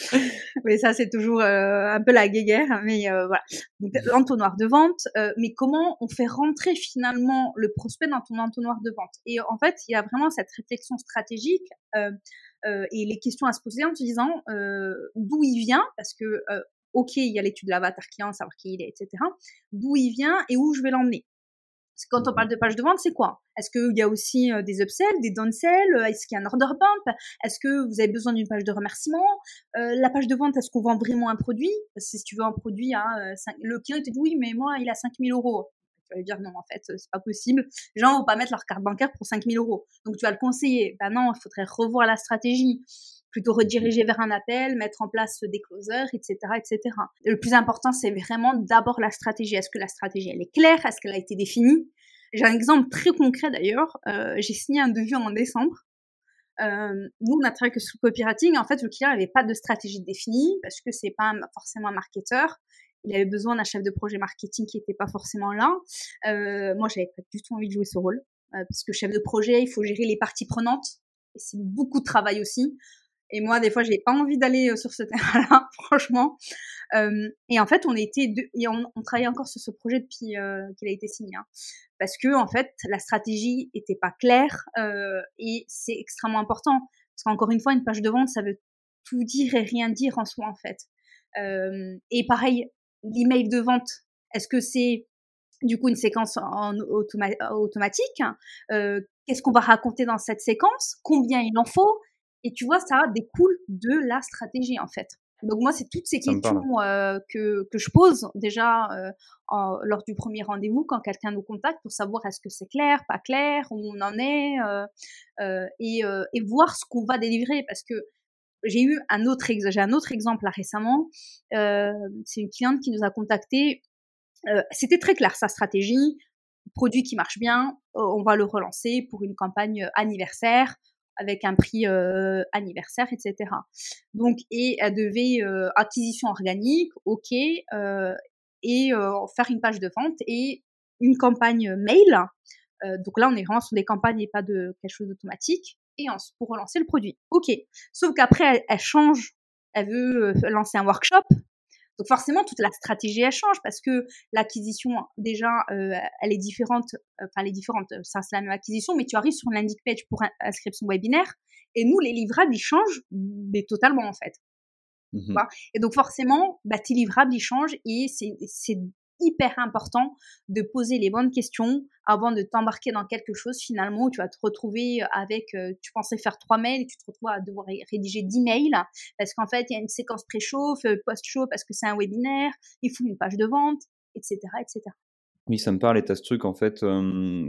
[LAUGHS] mais ça, c'est toujours euh, un peu la guéguerre. Mais euh, voilà. Donc, l'entonnoir de vente. Euh, mais comment on fait rentrer finalement le prospect dans ton entonnoir de vente? Et en fait, il y a vraiment cette réflexion stratégique et les questions à se poser en se disant d'où il vient, parce que ok, il y a l'étude de l'avatar client, savoir qui il est, etc. D'où il vient et où je vais l'emmener? Quand on parle de page de vente, c'est quoi? Est-ce qu'il y a aussi des upsells, des downsells? Est-ce qu'il y a un order bump? Est-ce que vous avez besoin d'une page de remerciement? Euh, La page de vente, est-ce qu'on vend vraiment un produit? Parce que si tu veux un produit à le client te dit oui, mais moi il a 5000 euros. Tu vas dire non, en fait, c'est pas possible. Les gens vont pas mettre leur carte bancaire pour 5000 euros. Donc tu vas le conseiller. Ben non, il faudrait revoir la stratégie plutôt rediriger vers un appel, mettre en place des closers, etc., etc. Le plus important, c'est vraiment d'abord la stratégie. Est-ce que la stratégie, elle est claire? Est-ce qu'elle a été définie? J'ai un exemple très concret d'ailleurs. Euh, j'ai signé un devis en décembre. Euh, nous, on a travaillé que sous copywriting. En fait, le client n'avait pas de stratégie définie parce que c'est pas forcément un marketeur. Il avait besoin d'un chef de projet marketing qui n'était pas forcément là. Euh, moi, j'avais pas du tout envie de jouer ce rôle euh, parce que chef de projet, il faut gérer les parties prenantes et c'est beaucoup de travail aussi. Et moi, des fois, j'ai pas envie d'aller sur ce terrain-là, [LAUGHS] franchement. et en fait, on était et on, on, travaillait encore sur ce projet depuis qu'il a été signé, hein. parce que en fait, la stratégie était pas claire et c'est extrêmement important. Parce qu'encore une fois, une page de vente, ça veut tout dire et rien dire en soi, en fait. et pareil, l'email de vente, est-ce que c'est du coup une séquence en automatique Qu'est-ce qu'on va raconter dans cette séquence? Combien il en faut? Et tu vois, ça découle de la stratégie en fait. Donc moi, c'est toutes ces questions que, que je pose déjà lors du premier rendez-vous quand quelqu'un nous contacte pour savoir est-ce que c'est clair, pas clair, où on en est, et, et, voir ce qu'on va délivrer. Parce que j'ai eu un autre, j'ai un autre exemple là récemment. c'est une cliente qui nous a contacté euh, c'était très clair sa stratégie, produit qui marche bien, on va le relancer pour une campagne anniversaire avec un prix euh, anniversaire, etc. Donc, et elle devait euh, acquisition organique, ok, et faire une page de vente et une campagne mail. donc là, on est vraiment sur des campagnes et pas de quelque chose d'automatique. Et pour relancer le produit, ok. Sauf qu'après, elle change, elle veut lancer un workshop, donc forcément, toute la stratégie, elle change parce que l'acquisition, déjà, euh, elle est différente. Euh, enfin, elle est différente. Ça, c'est la même acquisition, mais tu arrives sur une landing page pour inscription webinaire. Et nous, les livrables, ils changent mais totalement, en fait. Mmh et donc forcément, bah, tes livrables, ils changent et c'est hyper important de poser les bonnes questions avant de t'embarquer dans quelque chose finalement où tu vas te retrouver avec, euh, tu pensais faire trois mails tu te retrouves à devoir rédiger dix mails parce qu'en fait il y a une séquence pré-chauffe, euh, post-chauffe parce que c'est un webinaire, il faut une page de vente, etc. etc. Oui, ça me parle et t'as ce truc en fait.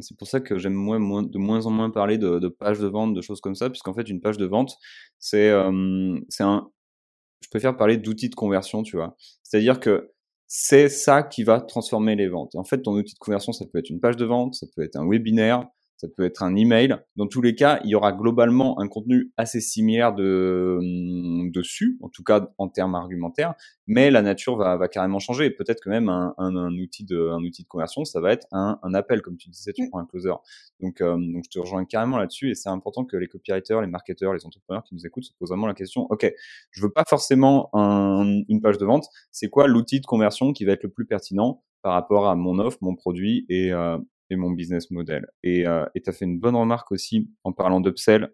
c'est pour ça que j'aime moins, de moins en moins parler de, de pages de vente, de choses comme ça, puisqu'en fait une page de vente, c'est c'est un. Je préfère parler d'outils de conversion, tu vois. C'est-à-dire que c'est ça qui va transformer les ventes. En fait, ton outil de conversion, ça peut être une page de vente, ça peut être un webinaire, ça peut être un email. Dans tous les cas, il y aura globalement un contenu assez similaire de, hum, dessus, en tout cas en termes argumentaires, mais la nature va, va carrément changer. Peut-être que même un, un, un, outil de, un outil de conversion, ça va être un, un appel, comme tu disais, tu prends un closer. Donc, euh, donc je te rejoins carrément là-dessus, et c'est important que les copywriters, les marketeurs, les entrepreneurs qui nous écoutent se posent vraiment la question, ok, je veux pas forcément une page de vente, c'est quoi l'outil de conversion qui va être le plus pertinent par rapport à mon offre, mon produit et, euh, mon business model. Et euh, tu as fait une bonne remarque aussi en parlant d'upsell,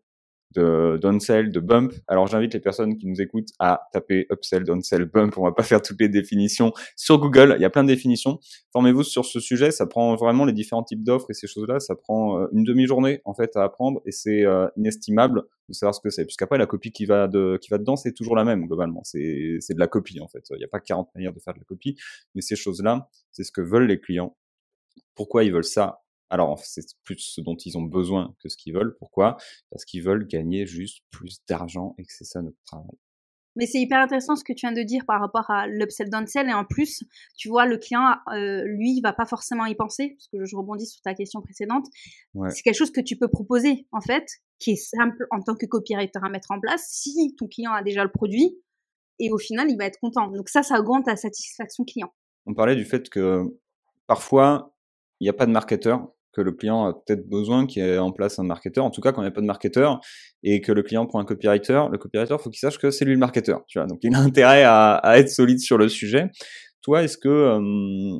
de downsell, de bump. Alors j'invite les personnes qui nous écoutent à taper upsell, downsell, bump. On va pas [LAUGHS] faire toutes les définitions sur Google. Il y a plein de définitions. Formez-vous sur ce sujet. Ça prend vraiment les différents types d'offres et ces choses-là. Ça prend euh, une demi-journée en fait à apprendre et c'est euh, inestimable de savoir ce que c'est. Puisqu'après la copie qui va de qui va dedans c'est toujours la même globalement. C'est c'est de la copie en fait. Il n'y a pas 40 manières de faire de la copie, mais ces choses-là, c'est ce que veulent les clients pourquoi ils veulent ça? Alors, c'est plus ce dont ils ont besoin que ce qu'ils veulent. Pourquoi? Parce qu'ils veulent gagner juste plus d'argent et que c'est ça notre travail. Mais c'est hyper intéressant ce que tu viens de dire par rapport à l'upsell downsell et en plus, tu vois, le client, euh, lui, il va pas forcément y penser parce que je rebondis sur ta question précédente. C'est quelque chose que tu peux proposer en fait, qui est simple en tant que copywriter à mettre en place si ton client a déjà le produit et au final, il va être content. Donc ça, ça augmente ta satisfaction client. On parlait du fait que parfois, il n'y a pas de marketeur, que le client a peut-être besoin qu'il y ait en place un marketeur. En tout cas, quand il n'y a pas de marketeur et que le client prend un copywriter, le copywriter, faut qu'il sache que c'est lui le marketeur. Tu vois, donc il a [LAUGHS] intérêt à, être solide sur le sujet. Toi, est-ce que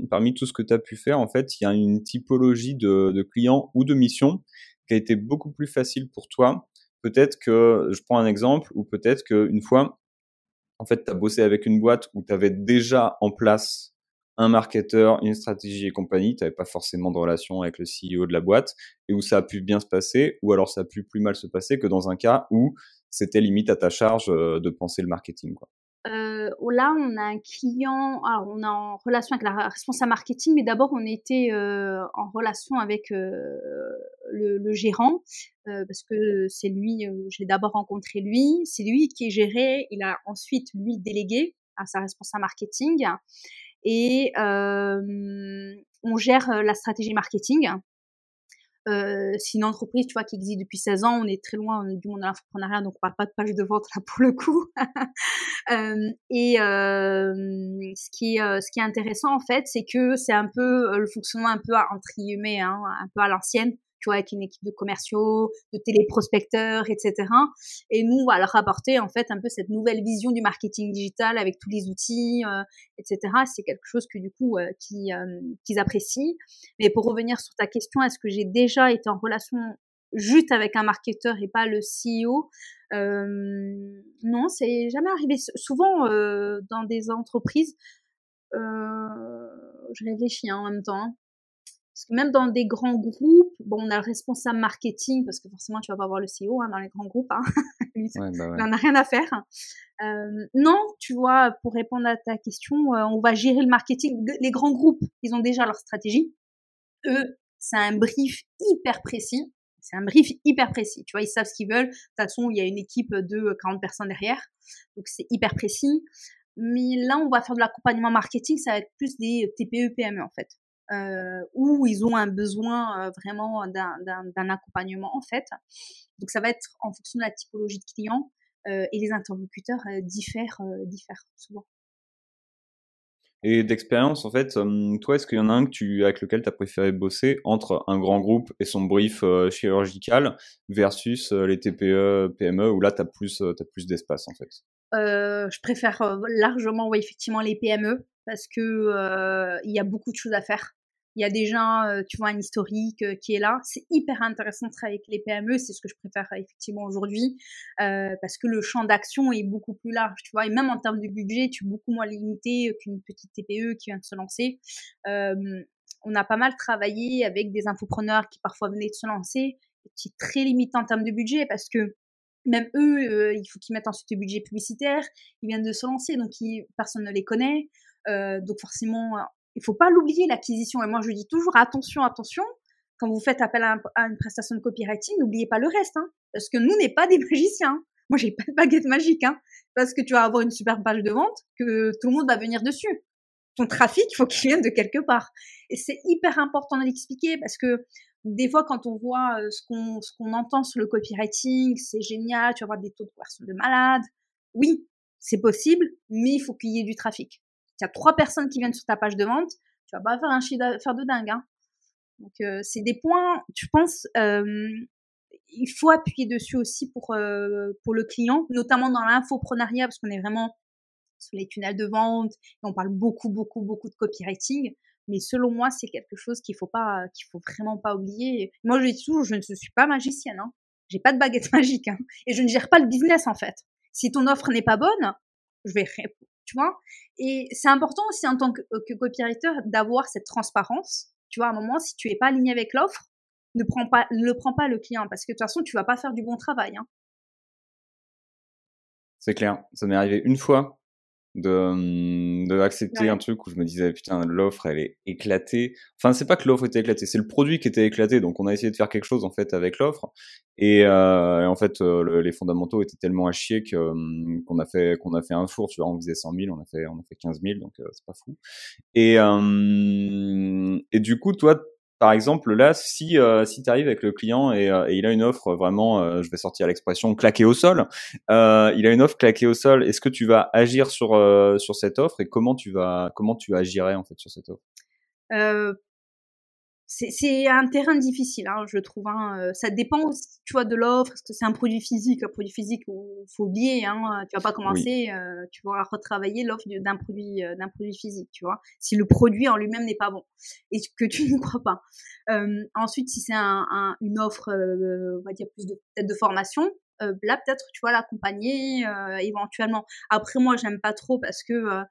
parmi tout ce que tu as pu faire, en fait, il y a une typologie de, de clients ou de missions qui a été beaucoup plus facile pour toi? Peut-être que, je prends un exemple, ou peut-être qu'une fois, en fait, tu as bossé avec une boîte où tu avais déjà en place un marketeur, une stratégie et compagnie, tu n'avais pas forcément de relation avec le CEO de la boîte, et où ça a pu bien se passer, ou alors ça a pu plus mal se passer que dans un cas où c'était limite à ta charge euh, de penser le marketing. Euh, là, on a un client, alors on est en relation avec la responsable marketing, mais d'abord on était euh, en relation avec le, gérant, parce que c'est lui, je l'ai d'abord rencontré lui, c'est lui qui est géré, il a ensuite lui délégué à sa responsable marketing et on gère la stratégie marketing. Euh, c'est une entreprise, tu vois, qui existe depuis 16 ans. On est très loin du monde de l'entrepreneuriat, donc on parle pas de page de vente là pour le coup. [LAUGHS] et ce qui est ce qui est intéressant en fait, c'est que c'est un peu le fonctionnement un peu entre guillemets, hein, un peu à l'ancienne. Tu vois, avec une équipe de commerciaux, de téléprospecteurs, etc. Et nous, on va leur apporter en fait un peu cette nouvelle vision du marketing digital avec tous les outils, euh, etc. C'est quelque chose que du coup, euh, qu'ils apprécient. Mais pour revenir sur ta question, est-ce que j'ai déjà été en relation juste avec un marketeur et pas le CEO euh, Non, c'est jamais arrivé. Souvent, dans des entreprises, je réfléchis hein, en même temps. Parce que même dans des grands groupes, bon, on a le responsable marketing, parce que forcément, tu vas pas voir le CEO hein, dans les grands groupes. Hein. [LAUGHS] Bah il n'en a rien à faire. Euh, non, tu vois, pour répondre à ta question, euh, on va gérer le marketing. Les grands groupes, ils ont déjà leur stratégie. Eux, c'est un brief hyper précis. C'est un brief hyper précis. Tu vois, ils savent ce qu'ils veulent. De toute façon, il y a une équipe de 40 personnes derrière. Donc, c'est hyper précis. Mais là, on va faire de l'accompagnement marketing. Ça va être plus des TPE, PME, en fait euh, où ils ont un besoin euh, vraiment d'un accompagnement en fait. Donc ça va être en fonction de la typologie de client euh, et les interlocuteurs euh, diffèrent, euh, diffèrent souvent. Et d'expérience, en fait, toi, est-ce qu'il y en a un que tu, avec lequel tu as préféré bosser entre un grand groupe et son brief chirurgical versus les TPE, PME, où là, tu as plus, as plus d'espace, en fait? Euh, Je préfère largement, oui, effectivement, les PME parce que il y a beaucoup de choses à faire il y a déjà, euh, tu vois, un historique euh, qui est là. C'est hyper intéressant de travailler avec les PME, c'est ce que je préfère effectivement aujourd'hui, euh, parce que le champ d'action est beaucoup plus large, tu vois, et même en termes de budget, tu es beaucoup moins limité qu'une petite TPE qui vient de se lancer. on a pas mal travaillé avec des infopreneurs qui parfois venaient de se lancer, qui est très limité en termes de budget, parce que même eux, il faut qu'ils mettent ensuite le budget publicitaire, ils viennent de se lancer, donc personne ne les connaît. donc forcément, il faut pas l'oublier, l'acquisition. Et moi, je dis toujours, attention, attention, quand vous faites appel à, une prestation de copywriting, n'oubliez pas le reste, hein, parce que nous n'est pas des [LAUGHS] magiciens. Moi, j'ai pas de baguette magique, hein, parce que tu vas avoir une super page de vente que tout le monde va venir dessus. Ton trafic, il faut qu'il vienne de quelque part. Et c'est hyper important de l'expliquer parce que des fois, quand on voit euh, ce qu'on ce qu'on entend sur le copywriting, c'est génial, tu vas avoir des taux de conversion de malade. Oui, c'est possible, mais il faut qu'il y ait du trafic il y a trois personnes qui viennent sur ta page de vente, tu vas pas faire un chiffre d'affaires de dingue. Hein. Donc euh, c'est des points, je pense, il faut appuyer dessus aussi pour euh, pour le client, notamment dans l'infoprenariat parce qu'on est vraiment sur les tunnels de vente et on parle beaucoup beaucoup beaucoup de copywriting. Mais selon moi, c'est quelque chose qu'il faut pas, qu'il faut vraiment pas oublier. Moi, je dis toujours, je ne suis pas magicienne. Hein. J'ai pas de baguette [LAUGHS] magique hein. et je ne gère pas le business en fait. Si ton offre n'est pas bonne, je vais Et c'est important aussi en tant que, que copywriter d'avoir cette transparence. Tu vois, à un moment, si tu es pas aligné avec l'offre, ne prends pas, prends pas le client parce que de toute façon, tu vas pas faire du bon travail. Hein. C'est clair. Ça m'est arrivé une fois de, de accepter un truc où je me disais putain l'offre elle est éclatée. Enfin c'est pas que l'offre était éclatée c'est le produit qui était éclaté. Donc on a essayé de faire quelque chose en fait avec l'offre. Et, euh, en fait euh, les fondamentaux étaient tellement à chier que qu'on a fait qu'on a fait un four tu vois. On faisait 100 000 on a fait on a fait 15 000 donc euh, c'est pas fou. Et hum, et du coup toi par exemple, là, si euh, si tu arrives avec le client et, euh, et, il a une offre vraiment, euh, je vais sortir l'expression claquée au sol, euh, il a une offre claquée au sol. Est-ce que tu vas agir sur sur cette offre et comment tu vas comment tu agirais en fait sur cette offre? C'est un terrain difficile, hein, je trouve. Hein. Euh, ça dépend aussi, tu vois, de l'offre. Est-ce que c'est un produit physique Un produit physique, il faut oublier. Hein, tu vas pas commencer, euh, tu vas retravailler l'offre d'un produit, euh, d'un produit physique, tu vois. Si le produit en lui-même n'est pas bon et que tu [LAUGHS] ne crois pas. Euh, ensuite, si c'est un, un, une offre, on va dire plus de peut-être de formation, là peut-être tu vas l'accompagner éventuellement. Après, moi, j'aime pas trop parce que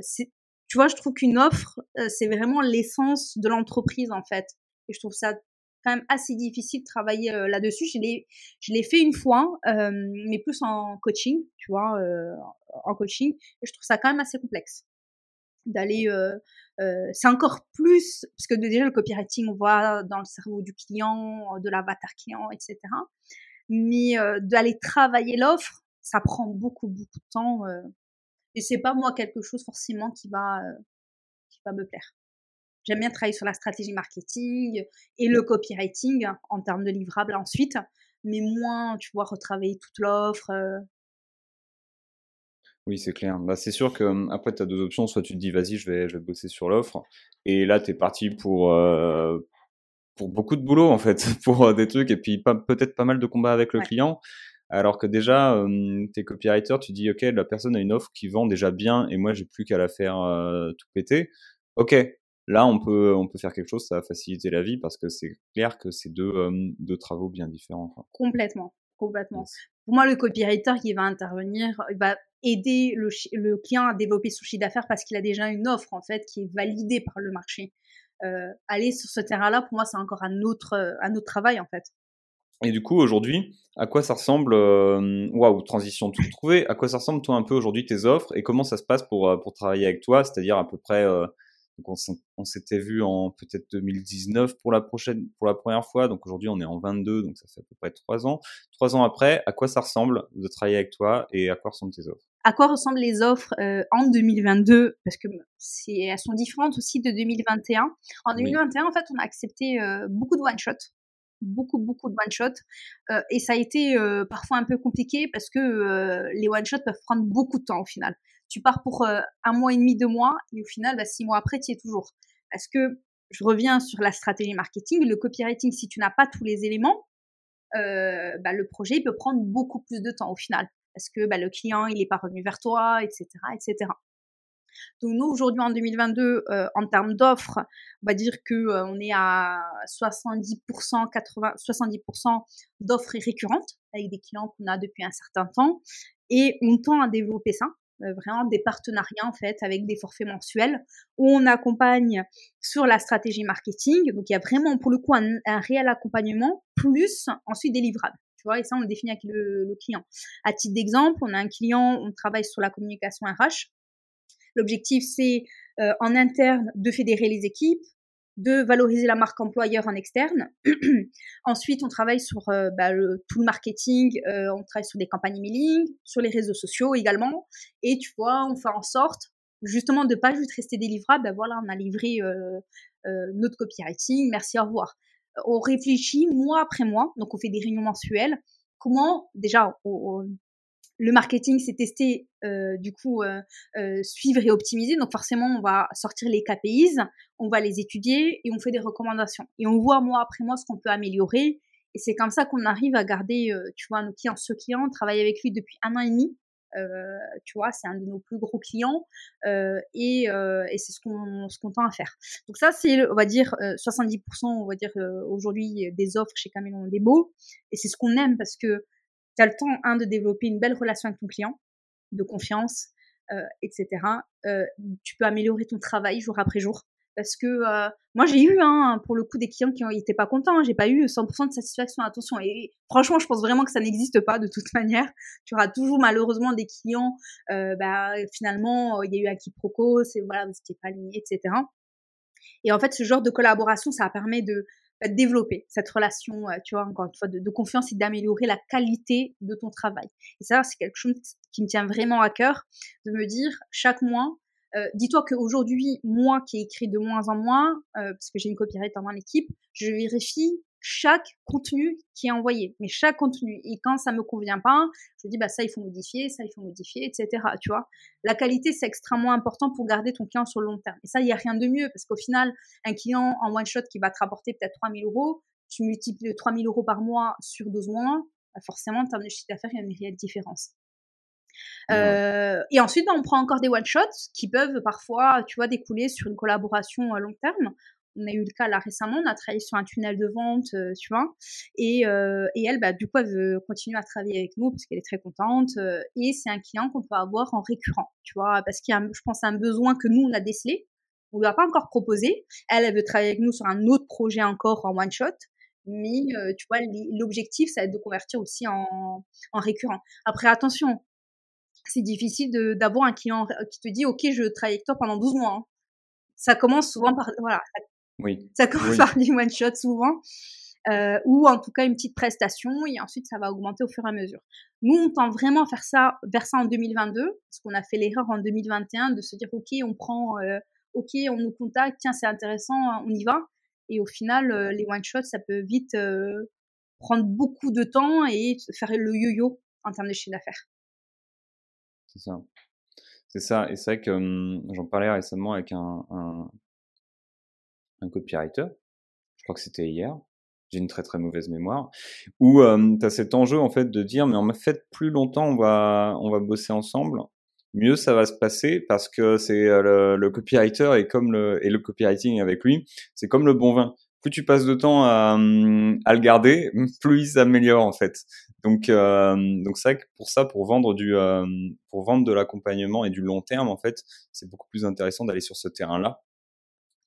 c'est tu vois, je trouve qu'une offre, euh, c'est vraiment l'essence de l'entreprise, en fait. Et je trouve ça quand même assez difficile de travailler euh, là-dessus. Je l'ai, je l'ai fait une fois, euh, mais plus en coaching, tu vois, en coaching. Et je trouve ça quand même assez complexe d'aller c'est encore plus parce que déjà le copywriting on voit dans le cerveau du client de l'avatar client etc mais d'aller travailler l'offre ça prend beaucoup beaucoup de temps et c'est pas moi quelque chose forcément qui va, euh, qui va me plaire. J'aime bien travailler sur la stratégie marketing et le copywriting en termes de livrables ensuite, mais moins, tu vois, retravailler toute l'offre. Euh. Oui, c'est clair. Bah, c'est sûr que hum, après, tu as deux options. Soit tu te dis, vas-y, je vais, je vais bosser sur l'offre. Et là, tu es parti pour, euh, pour beaucoup de boulot en fait, [LAUGHS] pour des trucs et puis peut-être pas mal de combats avec le client. Alors que déjà, euh, t'es copywriter, tu dis, OK, la personne a une offre qui vend déjà bien et moi, j'ai plus qu'à la faire tout péter. OK, là, on peut, on peut faire quelque chose, ça va faciliter la vie parce que c'est clair que c'est deux, deux travaux bien différents. Complètement, complètement. Pour moi, le copywriter qui va intervenir, il va aider le, le client à développer son chiffre d'affaires parce qu'il a déjà une offre, en fait, qui est validée par le marché. Euh, aller sur ce terrain-là, pour moi, c'est encore un autre, un autre travail, en fait. Et du coup, aujourd'hui, à quoi ça ressemble euh, Waouh, transition tout trouvé. À quoi ça ressemble toi un peu aujourd'hui tes offres et comment ça se passe pour euh, pour travailler avec toi C'est-à-dire à peu près, euh, on, s'était vu en peut-être 2019 pour la prochaine, pour la première fois. Donc aujourd'hui, on est en 22, donc ça fait à peu près trois ans. Trois ans après, à quoi ça ressemble de travailler avec toi et à quoi ressemblent tes offres? À quoi ressemblent les offres en 2022 Parce que elles sont différentes aussi de 2021. En 2021, en fait, on a accepté beaucoup de one-shot beaucoup, beaucoup de one-shot. Euh, et ça a été euh, parfois un peu compliqué parce que euh, les one-shots peuvent prendre beaucoup de temps au final. Tu pars pour un mois et demi, deux mois, et au final, bah, six mois après, tu y es toujours. Parce que je reviens sur la stratégie marketing, le copywriting, si tu n'as pas tous les éléments, bah, le projet peut prendre beaucoup plus de temps au final. Parce que bah, le client, il n'est pas revenu vers toi, etc. etc. Donc nous, aujourd'hui, en 2022, euh, en termes d'offres, on va dire que euh, est à 70%, 80, 70% d'offres récurrentes avec des clients qu'on a depuis un certain temps. Et on tend à développer ça, euh, vraiment des partenariats en fait avec des forfaits mensuels où on accompagne sur la stratégie marketing. Donc il y a vraiment pour le coup un, réel accompagnement plus ensuite des livrables. Tu vois, et ça on le définit avec le, le client. À titre d'exemple, on a un client, on travaille sur la communication RH L'objectif, c'est euh, en interne de fédérer les équipes, de valoriser la marque employeur en externe. [CLEARS THROAT] Ensuite, on travaille sur euh, bah, tout le marketing, euh, on travaille sur des campagnes emailing, sur les réseaux sociaux également. Et tu vois, on fait en sorte justement de pas juste rester délivrable. Ben voilà, on a livré notre copywriting, merci, au revoir. On réfléchit mois après mois, donc on fait des réunions mensuelles. Comment déjà on, le marketing, c'est tester, euh, du coup, euh, euh, suivre et optimiser. Donc forcément, on va sortir les KPIs, on va les étudier et on fait des recommandations. Et on voit mois après mois ce qu'on peut améliorer. Et c'est comme ça qu'on arrive à garder, tu vois, nos clients. Ce client, on travaille avec lui depuis un an et demi. tu vois, c'est un de nos plus gros clients et, c'est ce qu'on ce qu'on tend à faire. Donc ça, c'est, on va dire, 70%, on va dire aujourd'hui des offres chez Camelon Debo. Et c'est ce qu'on aime parce que tu as le temps, un, de développer une belle relation avec ton client, de confiance, euh, etc. Euh, tu peux améliorer ton travail jour après jour. Parce que euh, moi, j'ai eu, hein, pour le coup, des clients qui n'étaient pas contents. Hein, j'ai pas eu 100% de satisfaction. Attention. Et franchement, je pense vraiment que ça n'existe pas de toute [LAUGHS] manière. Tu auras toujours malheureusement des clients, bah, finalement, il y a eu un quiproquo, c'est voilà, vous n'étiez pas aligné, etc. Et en fait, ce genre de collaboration, ça permet de, développer cette relation, euh, tu vois, encore une fois, de, confiance et d'améliorer la qualité de ton travail. Et ça, c'est quelque chose qui me tient vraiment à cœur, de me dire chaque mois, euh, dis-toi qu'aujourd'hui, moi qui écrit de moins en moins, euh, parce que j'ai une copyright dans l'équipe, je vérifie chaque contenu qui est envoyé, mais chaque contenu. Et quand ça me convient pas, je dis bah ça il faut modifier, ça il faut modifier, etc. Tu vois, la qualité c'est extrêmement important pour garder ton client sur le long terme. Et ça il y a rien de mieux parce qu'au final un client en one shot qui va te rapporter peut-être 3000 euros, tu multiplies 3000 euros par mois sur 12 mois, bah forcément en termes de chiffre d'affaires il y a une réelle différence. Euh, et ensuite, bah, on prend encore des one-shots qui peuvent parfois, tu vois, découler sur une collaboration à long terme on a eu le cas là récemment, on a travaillé sur un tunnel de vente, euh, tu vois, et, euh, et elle, bah, du coup, elle veut continuer à travailler avec nous parce qu'elle est très contente, euh, et c'est un client qu'on peut avoir en récurrent, tu vois, parce qu'il y a, je pense, un besoin que nous, on a décelé, on lui a pas encore proposé, elle, elle veut travailler avec nous sur un autre projet encore en one shot, mais tu vois, l'objectif, ça va être de convertir aussi en, en récurrent. Après, attention, c'est difficile d'avoir un client qui te dit, OK, je travaille avec toi pendant 12 mois. Hein. Ça commence souvent par, voilà, oui. Ça commence par du one shot souvent. Euh, ou en tout cas une petite prestation et ensuite ça va augmenter au fur et à mesure. Nous, on tend vraiment à faire ça, vers ça en 2022, parce qu'on a fait l'erreur en 2021 de se dire ok, on prend, euh, ok, on nous contacte, tiens c'est intéressant, on y va. Et au final, euh, les one shots, ça peut vite prendre beaucoup de temps et faire le yo-yo en termes de chiffre d'affaires. C'est ça. C'est ça. Et c'est vrai que hum, j'en parlais récemment avec un, un, un copywriter. je crois que c'était hier, j'ai une très très mauvaise mémoire, où euh, tu as cet enjeu en fait de dire mais en fait plus longtemps on va on va bosser ensemble, mieux ça va se passer parce que c'est le, le, copywriter et comme le et le copywriting avec lui, c'est comme le bon vin. Plus tu passes de temps à, à le garder, [LAUGHS] plus il s'améliore en fait. Donc euh, donc que pour ça, pour vendre du pour vendre de l'accompagnement et du long terme en fait, c'est beaucoup plus intéressant d'aller sur ce terrain-là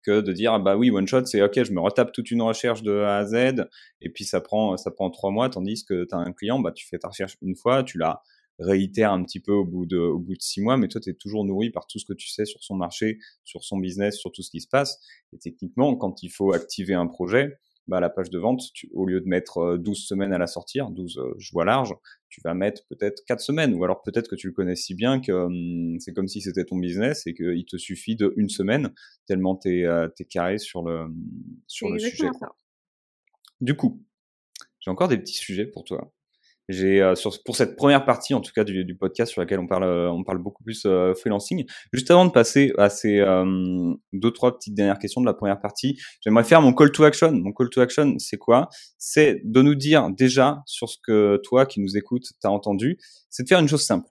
que de dire ah bah oui one shot c'est ok je me retape toute une recherche de A à Z et puis ça prend ça prend trois mois tandis que tu as un client bah tu fais ta recherche une fois tu la réitères un petit peu au bout de au bout de six mois mais toi tu es toujours nourri par tout ce que tu sais sur son marché sur son business sur tout ce qui se passe et techniquement quand il faut activer un projet bah, la page de vente, au lieu de mettre 12 euh, semaines à la sortir, 12 euh, je vois large, tu vas mettre peut-être 4 semaines, ou alors peut-être que tu le connais si bien que hum, c'est comme si c'était ton business et qu'il te suffit de une semaine, tellement tu es, euh, carré sur le, sur le sujet. Du coup, j'ai encore des petits sujets pour toi. J'ai euh, pour cette première partie en tout cas du, du podcast sur laquelle on parle euh, on parle beaucoup plus euh, freelancing. Juste avant de passer à ces deux trois petites dernières questions de la première partie, j'aimerais faire mon call to action. Mon call to action, c'est quoi? C'est de nous dire déjà sur ce que toi qui nous écoutes, t'as entendu, c'est de faire une chose simple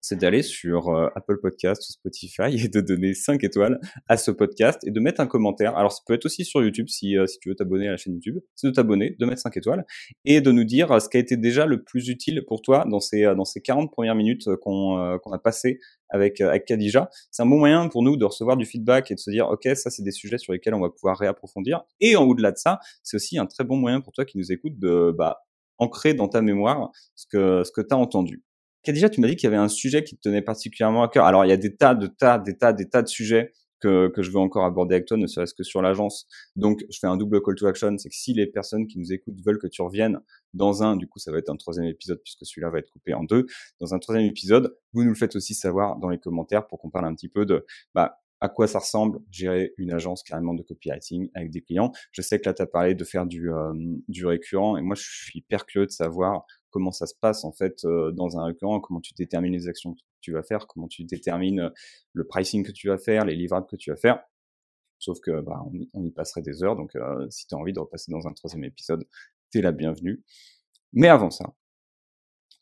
c'est d'aller sur euh, Apple Podcast ou Spotify et de donner 5 étoiles à ce podcast et de mettre un commentaire. Alors ça peut être aussi sur YouTube si, euh, si tu veux t'abonner à la chaîne YouTube, c'est de t'abonner, de mettre 5 étoiles et de nous dire euh, ce qui a été déjà le plus utile pour toi dans ces, dans ces 40 premières minutes qu'on a passé avec, avec Khadija. C'est un bon moyen pour nous de recevoir du feedback et de se dire, OK, ça, c'est des sujets sur lesquels on va pouvoir réapprofondir. Et en au-delà de ça, c'est aussi un très bon moyen pour toi qui nous écoute de bah, ancrer dans ta mémoire ce que, ce que tu as entendu. Déjà, tu m'as dit qu'il y avait un sujet qui te tenait particulièrement à cœur. Alors, il y a des tas, de tas, des tas, des tas de sujets que, que je veux encore aborder avec toi, ne serait-ce que sur l'agence. Donc, je fais un double call to action. C'est que si les personnes qui nous écoutent veulent que tu reviennes dans un, du coup, ça va être un troisième épisode puisque celui-là va être coupé en deux. Dans un troisième épisode, vous nous le faites aussi savoir dans les commentaires pour qu'on parle un petit peu de, bah, à quoi ça ressemble gérer une agence carrément de copywriting avec des clients. Je sais que là, tu as parlé de faire du, euh, du récurrent et moi, je suis hyper curieux de savoir comment ça se passe en fait euh, dans un récurrent, comment tu détermines les actions que tu vas faire, comment tu détermines euh, le pricing que tu vas faire, les livrables que tu vas faire. Sauf que bah, on, y passerait des heures, donc euh, si tu as envie de repasser dans un troisième épisode, t'es la bienvenue. Mais avant ça,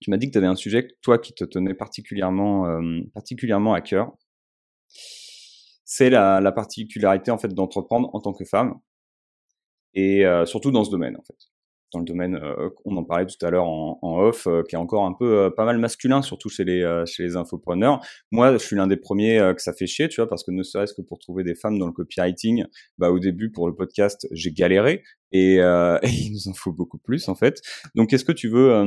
tu m'as dit que tu avais un sujet, toi, qui te tenait particulièrement, particulièrement à cœur. C'est la, la, particularité en fait d'entreprendre en tant que femme et surtout dans ce domaine en fait dans le domaine, euh, on en parlait tout à l'heure en, off, euh, qui est encore un peu euh, pas mal masculin, surtout chez les chez les infopreneurs. Moi, je suis l'un des premiers que ça fait chier, tu vois, parce que ne serait-ce que pour trouver des femmes dans le copywriting, bah au début pour le podcast, j'ai galéré et, [LAUGHS] il nous en faut beaucoup plus en fait. Donc, est-ce que tu veux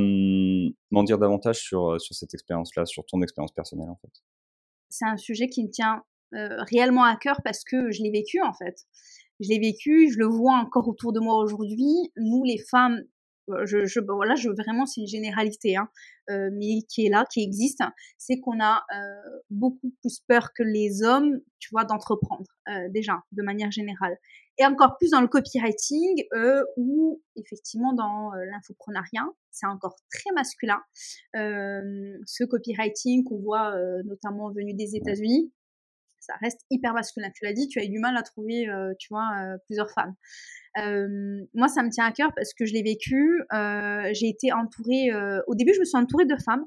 m'en dire davantage sur sur cette expérience-là, sur ton expérience personnelle en fait? C'est un sujet qui me tient réellement à cœur parce que je l'ai vécu en fait je l'ai vécu, je le vois encore autour de moi aujourd'hui. Nous, les femmes, euh, je, je je vraiment c'est une généralité, hein, euh, mais qui est là, qui existe, c'est qu'on a euh, beaucoup plus peur que les hommes, tu vois, d'entreprendre euh, déjà, de manière générale, et encore plus dans le copywriting euh, ou effectivement dans euh, l'infoprenariat, c'est encore très masculin. ce copywriting qu'on voit notamment venu des États-Unis, ça reste hyper masculin. Tu l'as dit, tu as eu du mal à trouver, euh, tu vois, euh, plusieurs femmes. Euh, moi, ça me tient à cœur parce que je l'ai vécu. j'ai été entourée. au début, je me suis entourée de femmes.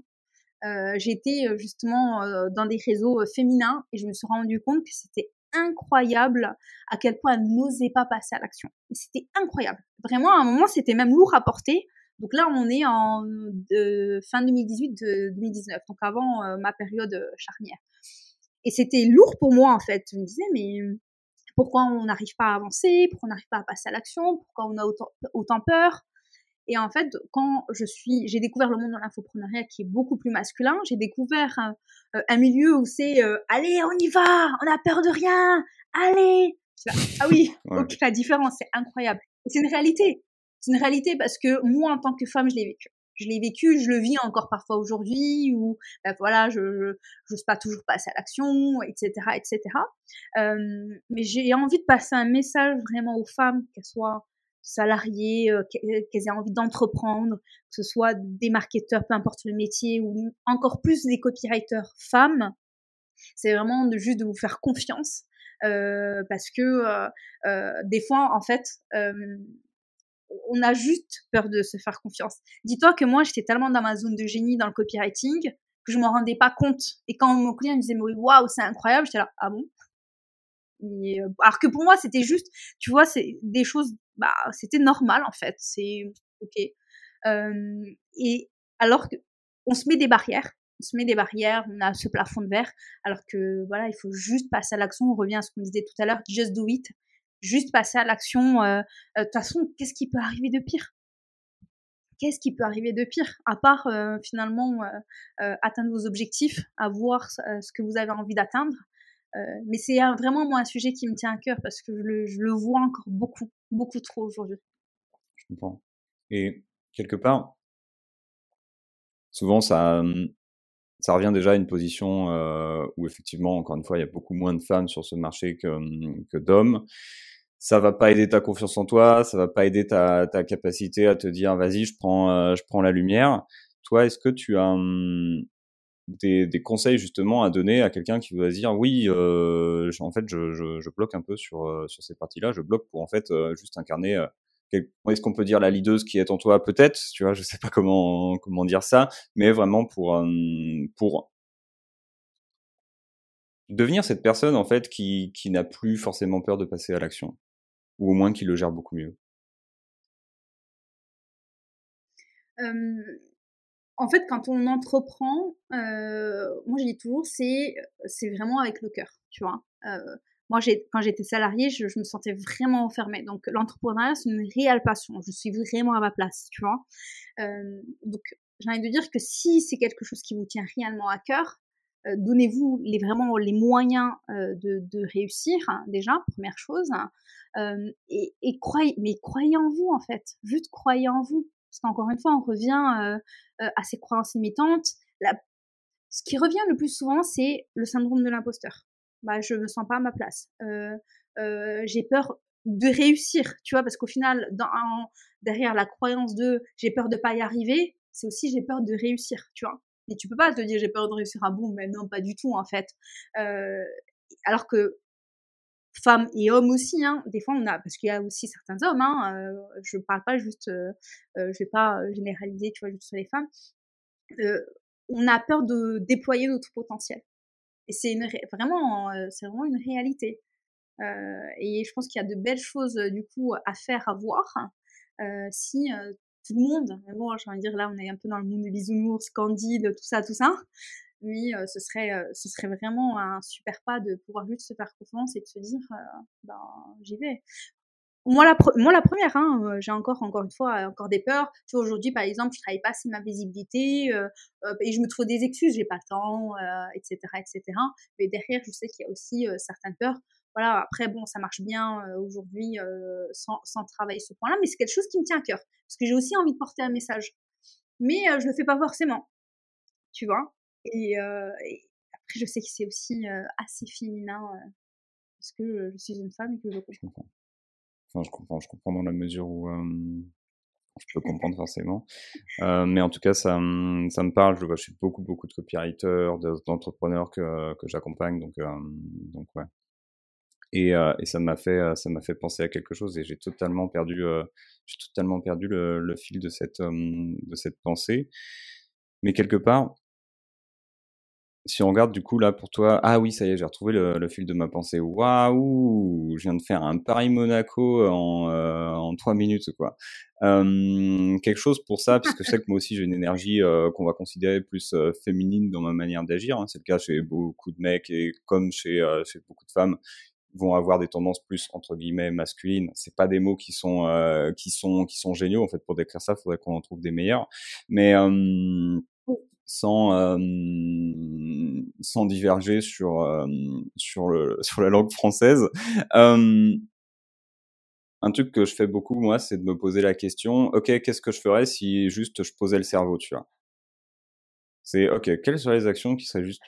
été justement dans des réseaux féminins et je me suis rendu compte que c'était incroyable à quel point elles n'osaient pas passer à l'action. C'était incroyable. Vraiment, à un moment, c'était même lourd à porter. Donc là, on est en fin 2018-2019, donc avant ma période charnière. Et c'était lourd pour moi, en fait. Je me disais, mais pourquoi on n'arrive pas à avancer? Pourquoi on n'arrive pas à passer à l'action? Pourquoi on a autant, autant peur? Et en fait, quand je suis, j'ai découvert le monde de l'infoprenariat qui est beaucoup plus masculin. J'ai découvert un, euh, milieu où c'est euh, allez, on y va, on a peur de rien, allez. Ah oui, [LAUGHS] ok, la différence, c'est incroyable. C'est une réalité. C'est une réalité parce que moi, en tant que femme, je l'ai vécu je l'ai vécu, je le vis encore parfois aujourd'hui, ou ben voilà, je n'ose pas toujours passer à l'action, etc., etc. Euh, mais j'ai envie de passer un message vraiment aux femmes, qu'elles soient salariées, euh, qu'elles aient envie d'entreprendre, que ce soit des marketeurs, peu importe le métier, ou encore plus des copywriters femmes. C'est vraiment de, juste de vous faire confiance. parce que des fois, en fait, on a juste peur de se faire confiance. Dis-toi que moi, j'étais tellement dans ma zone de génie dans le copywriting que je m'en rendais pas compte. Et quand mon client me disait, waouh, c'est incroyable, j'étais là, ah bon? Alors que pour moi, c'était juste, tu vois, c'est des choses, bah, c'était normal en fait. C'est ok. et alors qu'on se met des barrières, on se met des barrières, on a ce plafond de verre, alors que voilà, il faut juste passer à l'action. On revient à ce qu'on disait tout à l'heure, just do it, juste passer à l'action. De toute façon, qu'est-ce qui peut arriver de pire? Qu'est-ce qui peut arriver de pire? À part finalement atteindre vos objectifs, avoir ce que vous avez envie d'atteindre. mais c'est vraiment moi un sujet qui me tient à cœur parce que je le, vois encore beaucoup, beaucoup trop aujourd'hui. Je comprends. Et quelque part, souvent ça, ça revient déjà à une position euh, où effectivement, encore une fois, il y a beaucoup moins de femmes sur ce marché que, que d'hommes. Ça va pas aider ta confiance en toi, ça va pas aider ta, ta capacité à te dire vas-y, je prends, euh, je prends la lumière. Toi, est-ce que tu as des, des, conseils justement à donner à quelqu'un qui va dire oui, euh, en fait, je, je, je, bloque un peu sur euh, sur ces parties-là, je bloque pour en fait euh, juste incarner est-ce qu'on peut dire la leaduse qui est en toi Peut-être, tu vois, je sais pas comment comment dire ça, mais vraiment pour euh, pour devenir cette personne en fait qui qui n'a plus forcément peur de passer à l'action, ou au moins qui le gère beaucoup mieux. en fait, quand on entreprend, moi je dis toujours, c'est c'est vraiment avec le cœur, tu vois? Moi, quand j'étais salariée, je, me sentais vraiment enfermée. Donc, l'entrepreneuriat, c'est une réelle passion. Je suis vraiment à ma place, tu vois? Donc, j'ai envie de dire que si c'est quelque chose qui vous tient réellement à cœur, donnez-vous les, vraiment les moyens euh, de, réussir, hein, déjà, première chose. Hein. et, croyez, mais croyez en vous, en fait. Juste croyez en vous. Parce qu'encore une fois, on revient à ces croyances imitantes. Ce qui revient le plus souvent, c'est le syndrome de l'imposteur bah, je me sens pas à ma place. Euh, euh, j'ai peur de réussir, tu vois, parce qu'au final, derrière la croyance de j'ai peur de pas y arriver, c'est aussi j'ai peur de réussir, tu vois. Et tu peux pas te dire j'ai peur de réussir à bout, mais non, pas du tout en fait. Euh, alors que femmes et hommes aussi, hein, des fois on a, parce qu'il y a aussi certains hommes, hein, euh, je parle pas juste, euh, je vais pas généraliser, tu vois, juste sur les femmes. on a peur de déployer notre potentiel. Et c'est une vraiment, euh, c'est vraiment une réalité. Euh, et je pense qu'il y a de belles choses euh, du coup à faire, à voir. si tout le monde, mais bon, j'ai envie de dire là, on est un peu dans le monde des bisounours, Candide, tout ça, tout ça. Oui, ce serait, ce serait vraiment un super pas de pouvoir juste se faire confiance et de se dire, ben, j'y vais moi la, moi la première, hein, euh, j'ai encore encore une fois encore des peurs. Tu vois aujourd'hui par exemple, je travaille pas assez ma visibilité euh, euh, et je me trouve des excuses, j'ai pas le temps, etc., etc. Mais derrière, je sais qu'il y a aussi certaines peurs. Voilà. Après bon, ça marche bien aujourd'hui sans, sans travailler ce point-là, mais c'est quelque chose qui me tient à cœur parce que j'ai aussi envie de porter un message. Mais je le fais pas forcément, tu vois. Et, et après, je sais que c'est aussi assez féminin parce que je suis une femme et que je comprends je comprends, je comprends dans la mesure où je peux [LAUGHS] comprendre forcément. Euh, mais en tout cas, ça, ça me parle. Je vois chez beaucoup, beaucoup de copywriters, d'entrepreneurs que, que j'accompagne. Donc, donc ouais. Et, et ça m'a fait, ça m'a fait penser à quelque chose. Et j'ai totalement perdu, j'ai totalement perdu le, fil de cette, de cette pensée. Mais quelque part, si on regarde du coup là pour toi, ah oui, ça y est, j'ai retrouvé le, fil de ma pensée. Waouh, je viens de faire un Paris-Monaco en, euh, trois minutes quoi. Euh, quelque chose pour ça, parce que je sais que moi aussi j'ai une énergie euh, qu'on va considérer plus euh, féminine dans ma manière d'agir. Hein. C'est le cas chez beaucoup de mecs et comme euh, chez beaucoup de femmes vont avoir des tendances plus entre guillemets masculines. C'est pas des mots qui sont qui sont qui sont géniaux en fait pour décrire ça. Faudrait qu'on en trouve des meilleurs. Mais sans euh, sans diverger sur euh, sur le sur la langue française. Euh, un truc que je fais beaucoup moi, c'est de me poser la question, ok, qu'est-ce que je ferais si juste je posais le cerveau, tu vois? C'est ok, quelles seraient les actions qui seraient juste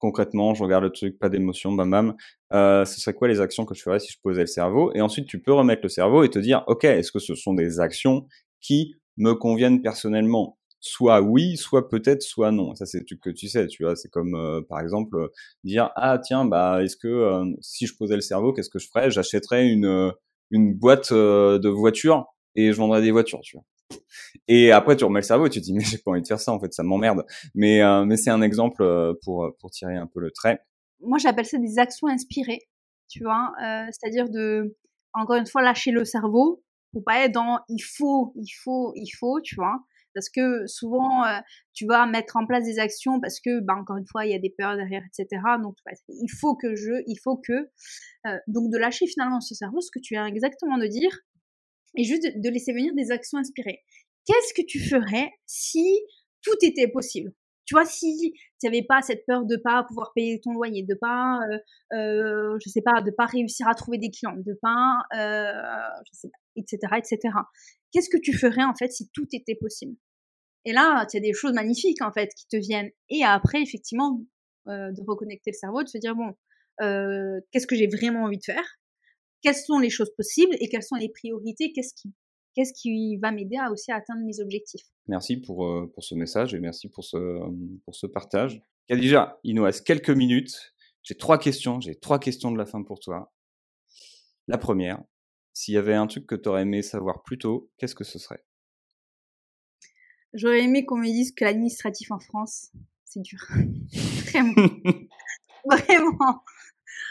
concrètement, je regarde le truc, pas d'émotion, bam bam. Euh, ce serait quoi les actions que je ferais si je posais le cerveau? Et ensuite, tu peux remettre le cerveau et te dire, ok, est-ce que ce sont des actions qui me conviennent personnellement? Soit oui, soit peut-être, soit non. Ça, c'est que tu sais, tu vois. C'est comme, euh, par exemple, euh, dire, ah, tiens, bah, est-ce que euh, si je posais le cerveau, qu'est-ce que je ferais? J'achèterais une, une boîte de voitures et je vendrais des voitures, tu vois. Et après, tu remets le cerveau et tu te dis, mais j'ai pas envie de faire ça, en fait, ça m'emmerde. Mais, mais c'est un exemple pour, pour tirer un peu le trait. Moi, j'appelle ça des actions inspirées, tu vois. C'est-à-dire de, encore une fois, lâcher le cerveau pour pas être dans il faut, il faut, il faut, tu vois parce que souvent euh, tu vas mettre en place des actions parce que bah, encore une fois il y a des peurs derrière etc donc il faut que je il faut que euh, donc de lâcher finalement ce cerveau ce que tu viens exactement de dire et juste de, laisser venir des actions inspirées qu'est-ce que tu ferais si tout était possible? Tu vois, si tu n'avais pas cette peur de pas pouvoir payer ton loyer, de pas, euh, euh, je sais pas, de pas réussir à trouver des clients, de pas, euh, je sais pas, etc., etc. Qu'est-ce que tu ferais en fait si tout était possible? Et là, tu as des choses magnifiques en fait qui te viennent. Et après, effectivement, euh, de reconnecter le cerveau, de se dire bon, euh, qu'est-ce que j'ai vraiment envie de faire? Quelles sont les choses possibles et quelles sont les priorités? Qu'est-ce qui qu'est-ce qui va m'aider à aussi atteindre mes objectifs? Merci pour, euh, pour ce message et merci pour ce, pour ce partage. Khadija, il nous reste quelques minutes. J'ai trois questions. J'ai trois questions de la fin pour toi. La première, s'il y avait un truc que tu aurais aimé savoir plus tôt, qu'est-ce que ce serait? J'aurais aimé qu'on me dise que l'administratif en France, c'est dur. [LAUGHS] Vraiment. [LAUGHS] Vraiment.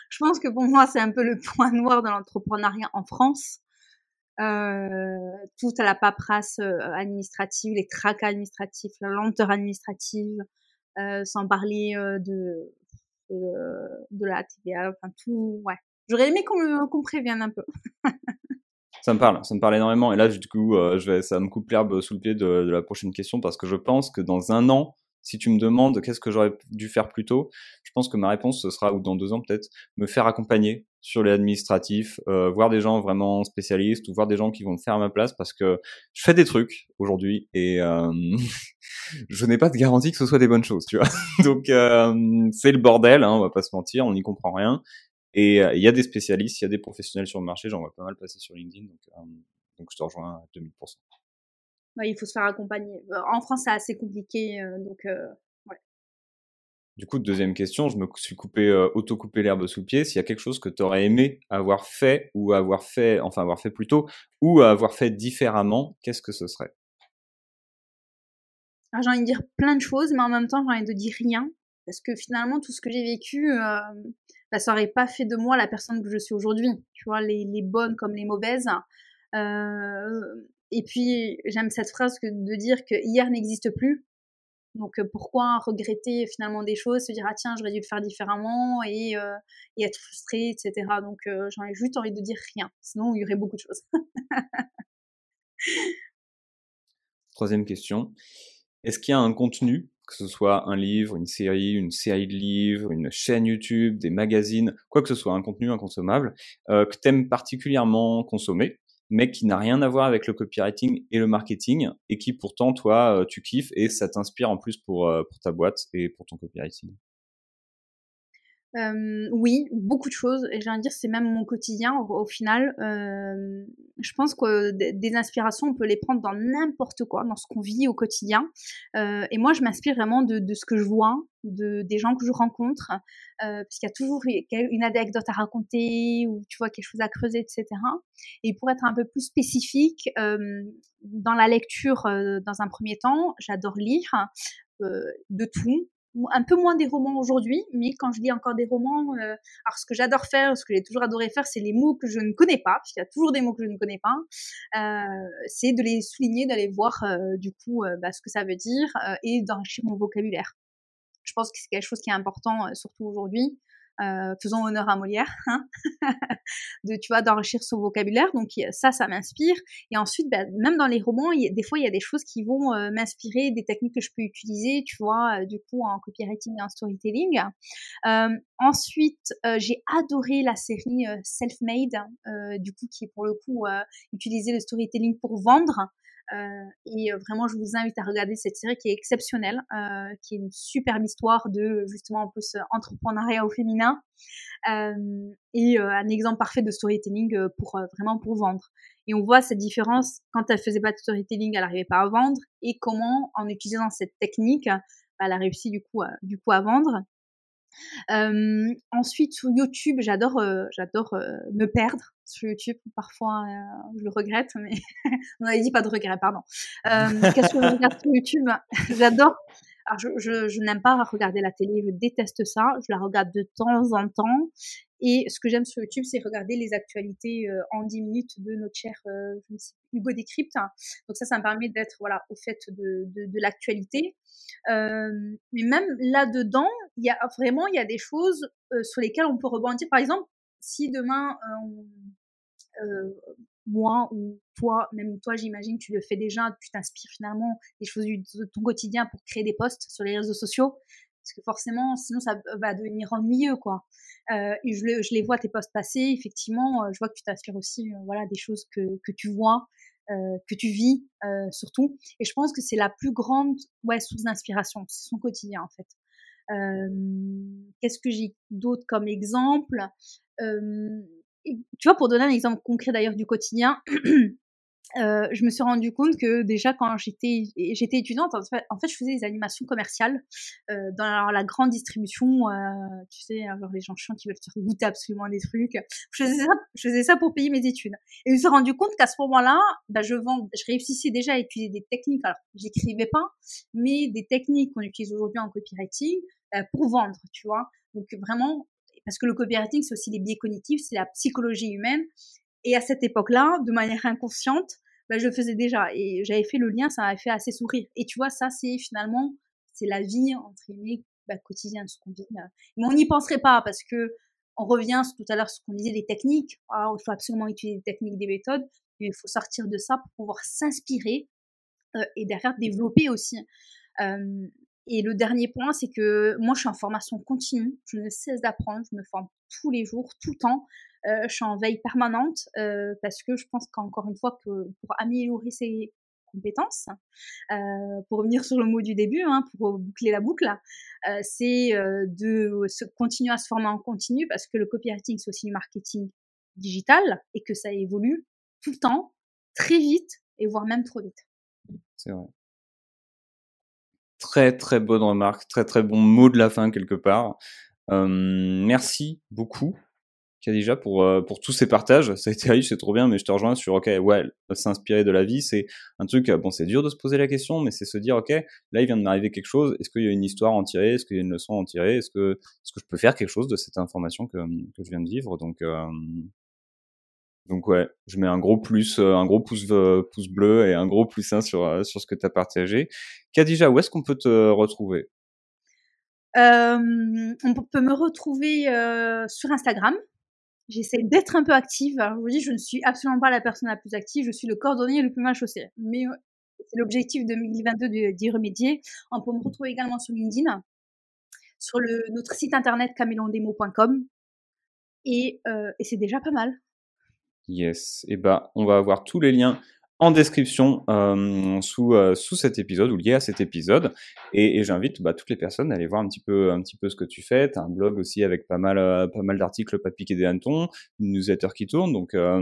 Je pense que pour moi, c'est un peu le point noir de l'entrepreneuriat en France. Euh, toute la paperasse euh, administrative, les tracas administratifs, la lenteur administrative, euh, sans parler de, de, la TVA, enfin tout, ouais. J'aurais aimé qu'on qu'on prévienne un peu. [LAUGHS] ça me parle, ça me parle énormément. Et là, du coup, je vais, ça me coupe l'herbe sous le pied de, la prochaine question parce que je pense que dans un an, si tu me demandes qu'est-ce que j'aurais dû faire plus tôt, je pense que ma réponse ce sera, ou dans deux ans peut-être, me faire accompagner sur les administratifs, euh, voir des gens vraiment spécialistes ou voir des gens qui vont le faire à ma place parce que je fais des trucs aujourd'hui et euh, [LAUGHS] je n'ai pas de garantie que ce soit des bonnes choses, tu vois. [LAUGHS] Donc euh, c'est le bordel, hein, on va pas se mentir, on n'y comprend rien. Et euh, il y a des spécialistes, il y a des professionnels sur le marché, j'en vois pas mal passer sur LinkedIn, donc, euh, donc je te rejoins à 2000% il faut se faire accompagner. En France, c'est assez compliqué, donc ouais. Du coup, deuxième question, je me suis coupé, auto-coupé l'herbe sous le pied. S'il y a quelque chose que tu aurais aimé avoir fait ou avoir fait, enfin avoir fait plus tôt, ou avoir fait différemment, qu'est-ce que ce serait? Ah, J'ai envie de dire plein de choses, mais en même temps, j'ai envie de dire rien. Parce que finalement, tout ce que j'ai vécu, euh, bah, ça n'aurait pas fait de moi la personne que je suis aujourd'hui. Tu vois, les, les bonnes comme les mauvaises. Euh, et puis, j'aime cette phrase que de dire que hier n'existe plus. Donc, euh, pourquoi regretter finalement des choses, se dire ah tiens, j'aurais dû le faire différemment et, euh, être frustré, etc. Donc, euh, j'en ai juste envie de dire rien. Sinon, il y aurait beaucoup de choses. [LAUGHS] Troisième question. Est-ce qu'il y a un contenu, que ce soit un livre, une série, une série de livres, une chaîne YouTube, des magazines, quoi que ce soit, un contenu inconsommable, que tu aimes particulièrement consommer? Mais qui n'a rien à voir avec le copywriting et le marketing, et qui pourtant, toi, euh, tu kiffes et ça t'inspire en plus pour, euh, pour ta boîte et pour ton copywriting euh, oui, beaucoup de choses. Et j'ai envie de dire, c'est même mon quotidien au, final. Euh, je pense que des inspirations, on peut les prendre dans n'importe quoi, dans ce qu'on vit au quotidien. Euh, et moi, je m'inspire vraiment de, de, ce que je vois, de, des gens que je rencontre, parce qu'il y a toujours une anecdote à raconter ou tu vois quelque chose à creuser, etc. Et pour être un peu plus spécifique, dans la lecture, dans un premier temps, j'adore lire de tout, un peu moins des romans aujourd'hui, mais quand je lis encore des romans, euh, alors ce que j'adore faire, ce que j'ai toujours adoré faire, c'est les mots que je ne connais pas, puisqu'il y a toujours des mots que je ne connais pas, euh, c'est de les souligner, d'aller voir euh, du coup bah, ce que ça veut dire et d'enrichir mon vocabulaire. Je pense que c'est quelque chose qui est important, surtout aujourd'hui. Euh, faisons honneur à Molière, hein [LAUGHS] de tu vois d'enrichir son vocabulaire. Donc ça, ça m'inspire. Et ensuite, ben, même dans les romans, des fois il y a des choses qui vont euh, m'inspirer, des techniques que je peux utiliser, tu vois, euh, du coup en copywriting et en storytelling. ensuite, j'ai adoré la série Self-Made, du coup qui est pour le coup utiliser le storytelling pour vendre. Et vraiment, je vous invite à regarder cette série qui est exceptionnelle, qui est une superbe histoire de justement en plus entrepreneuriat au féminin et un exemple parfait de storytelling pour vraiment pour vendre. Et on voit cette différence quand elle faisait pas de storytelling, elle n'arrivait pas à vendre, et comment en utilisant cette technique, bah, elle a réussi du coup, du coup à vendre. Euh, ensuite sur YouTube, j'adore, euh, j'adore euh, me perdre sur YouTube. Parfois, je le regrette, mais [LAUGHS] on avait dit pas de regret, pardon. Qu'est-ce que je regarde sur YouTube? J'adore. Alors, je, n'aime pas regarder la télé, je déteste ça. Je la regarde de temps en temps. Et ce que j'aime sur YouTube, c'est regarder les actualités euh, en 10 minutes de notre cher euh, Hugo Décrypte. Donc ça, ça me permet d'être voilà au fait de, de, l'actualité. Euh, mais même là-dedans, il y a vraiment il y a des choses sur lesquelles on peut rebondir. Par exemple, si demain moi ou toi, même toi, j'imagine, tu le fais déjà, tu t'inspires finalement des choses de ton quotidien pour créer des posts sur les réseaux sociaux parce que forcément, sinon ça va devenir ennuyeux, quoi. Euh, je, je, les vois tes posts passer, effectivement, euh, je vois que tu t'inspires aussi, euh, voilà, des choses que, que tu vois, euh, que tu vis euh, surtout. Et je pense que c'est la plus grande, ouais, source d'inspiration, c'est son quotidien en fait. Qu'est-ce que j'ai d'autre comme exemple? Tu vois, pour donner un exemple concret d'ailleurs du quotidien. [CLEARS THROAT] Euh, je me suis rendu compte que déjà quand j'étais j'étais étudiante, en fait, je faisais des animations commerciales euh, dans la, grande distribution. Euh, tu sais, alors les gens chiants qui veulent se goûter absolument des trucs. Je faisais ça, je faisais ça pour payer mes études. Et je me suis rendu compte qu'à ce moment-là, bah, je vends, je réussissais déjà à utiliser des techniques. Alors, j'écrivais pas, mais des techniques qu'on utilise aujourd'hui en copywriting euh, pour vendre, tu vois. Donc vraiment, parce que le copywriting, c'est aussi des biais cognitifs, c'est la psychologie humaine. Et à cette époque-là, de manière inconsciente, bah, je le faisais déjà. Et j'avais fait le lien, ça m'avait fait assez sourire. Et tu vois, ça, c'est finalement, c'est la vie, entre guillemets, bah, quotidienne, ce qu'on vit. Mais on n'y penserait pas parce que on revient tout à l'heure ce qu'on disait, les techniques. Ah, il faut absolument utiliser des techniques, des méthodes. Mais il faut sortir de ça pour pouvoir s'inspirer euh, et derrière développer aussi. Euh, et le dernier point, c'est que moi, je suis en formation continue. Je ne cesse d'apprendre. Je me forme tous les jours, tout le temps. Euh, je suis en veille permanente euh, parce que je pense qu'encore une fois, pour améliorer ses compétences, euh, pour revenir sur le mot du début, hein, pour boucler la boucle, c'est de continuer à se former en continu parce que le copywriting, c'est aussi du marketing digital et que ça évolue tout le temps, très vite et voire même trop vite. C'est vrai. Très très bonne remarque, très très bon mot de la fin quelque part. Euh, merci beaucoup déjà pour euh, pour tous ces partages. Ça a été riche, c'est trop bien, mais je te rejoins sur ok, ouais, s'inspirer de la vie, c'est un truc. Euh, bon, c'est dur de se poser la question, mais c'est se dire ok, là il vient de m'arriver quelque chose. Est-ce qu'il y a une histoire à en tirer Est-ce qu'il y a une leçon à en tirer Est-ce que est-ce que je peux faire quelque chose de cette information que que je viens de vivre? Donc euh, donc ouais, je mets un gros plus, un gros pouce pouce bleu et un gros plus 1 sur ce que tu as partagé. Kadija, où est-ce qu'on peut te retrouver? Euh, on peut me retrouver euh, sur Instagram, J'essaie d'être un peu active. Je vous dis, je ne suis absolument pas la personne la plus active. Je suis le cordonnier le plus mal chaussé. Mais euh, c'est l'objectif de 2022 d'y remédier. On peut me retrouver également sur LinkedIn, sur notre site internet camélondemo.com. Et, euh, et c'est déjà pas mal. Yes. Et eh ben, on va avoir tous les liens en description euh, sous, euh, sous cet épisode ou lié à cet épisode. Et, et j'invite bah, toutes les personnes à aller voir un petit peu, un petit peu ce que tu fais. Tu as un blog aussi avec pas mal, euh, pas mal d'articles, pas piquer des hannetons, une newsletter qui tourne. Donc, euh,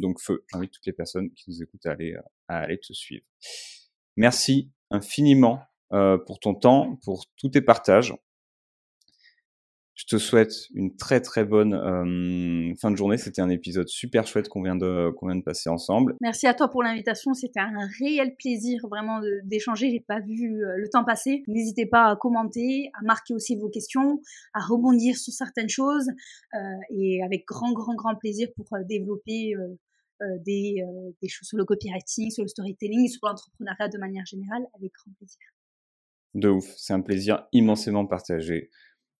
donc feu. J'invite toutes les personnes qui nous écoutent à aller, à aller te suivre. Merci infiniment pour ton temps, pour tous tes partages. Je te souhaite une très très bonne euh, fin de journée. C'était un épisode super chouette qu'on vient de qu'on vient de passer ensemble. Merci à toi pour l'invitation. C'était un réel plaisir vraiment d'échanger. J'ai pas vu euh, le temps passer. N'hésitez pas à commenter, à marquer aussi vos questions, à rebondir sur certaines choses euh, et avec grand grand grand plaisir pour euh, développer euh, des, des choses sur le copywriting, sur le storytelling, sur l'entrepreneuriat de manière générale avec grand plaisir. De ouf, c'est un plaisir immensément partagé.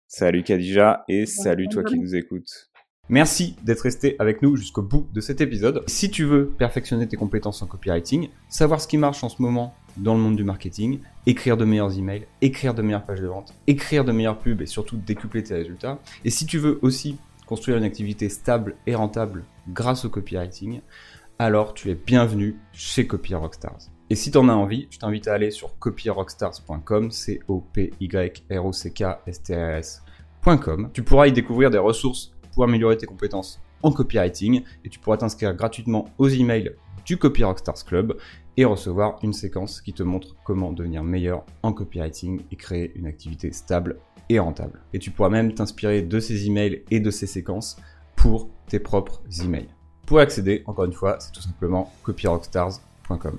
Salut Kadija et salut toi qui nous écoutes. Merci d'être resté avec nous jusqu'au bout de cet épisode. Si tu veux perfectionner tes compétences en copywriting, savoir ce qui marche en ce moment dans le monde du marketing, écrire de meilleurs emails, écrire de meilleures pages de vente, écrire de meilleures pubs et surtout décupler tes résultats. Et si tu veux aussi construire une activité stable et rentable grâce au copywriting, alors tu es bienvenu chez Copy Rockstars. Et si tu en as envie, je t'invite à aller sur copyrockstars.com, c o p y r o c k s t r s.com. Tu pourras y découvrir des ressources pour améliorer tes compétences en copywriting et tu pourras t'inscrire gratuitement aux emails du Copy Rockstars Club et recevoir une séquence qui te montre comment devenir meilleur en copywriting et créer une activité stable et rentable. Et tu pourras même t'inspirer de ces emails et de ces séquences pour tes propres emails. Pour accéder, encore une fois, c'est tout simplement copyrockstars.com.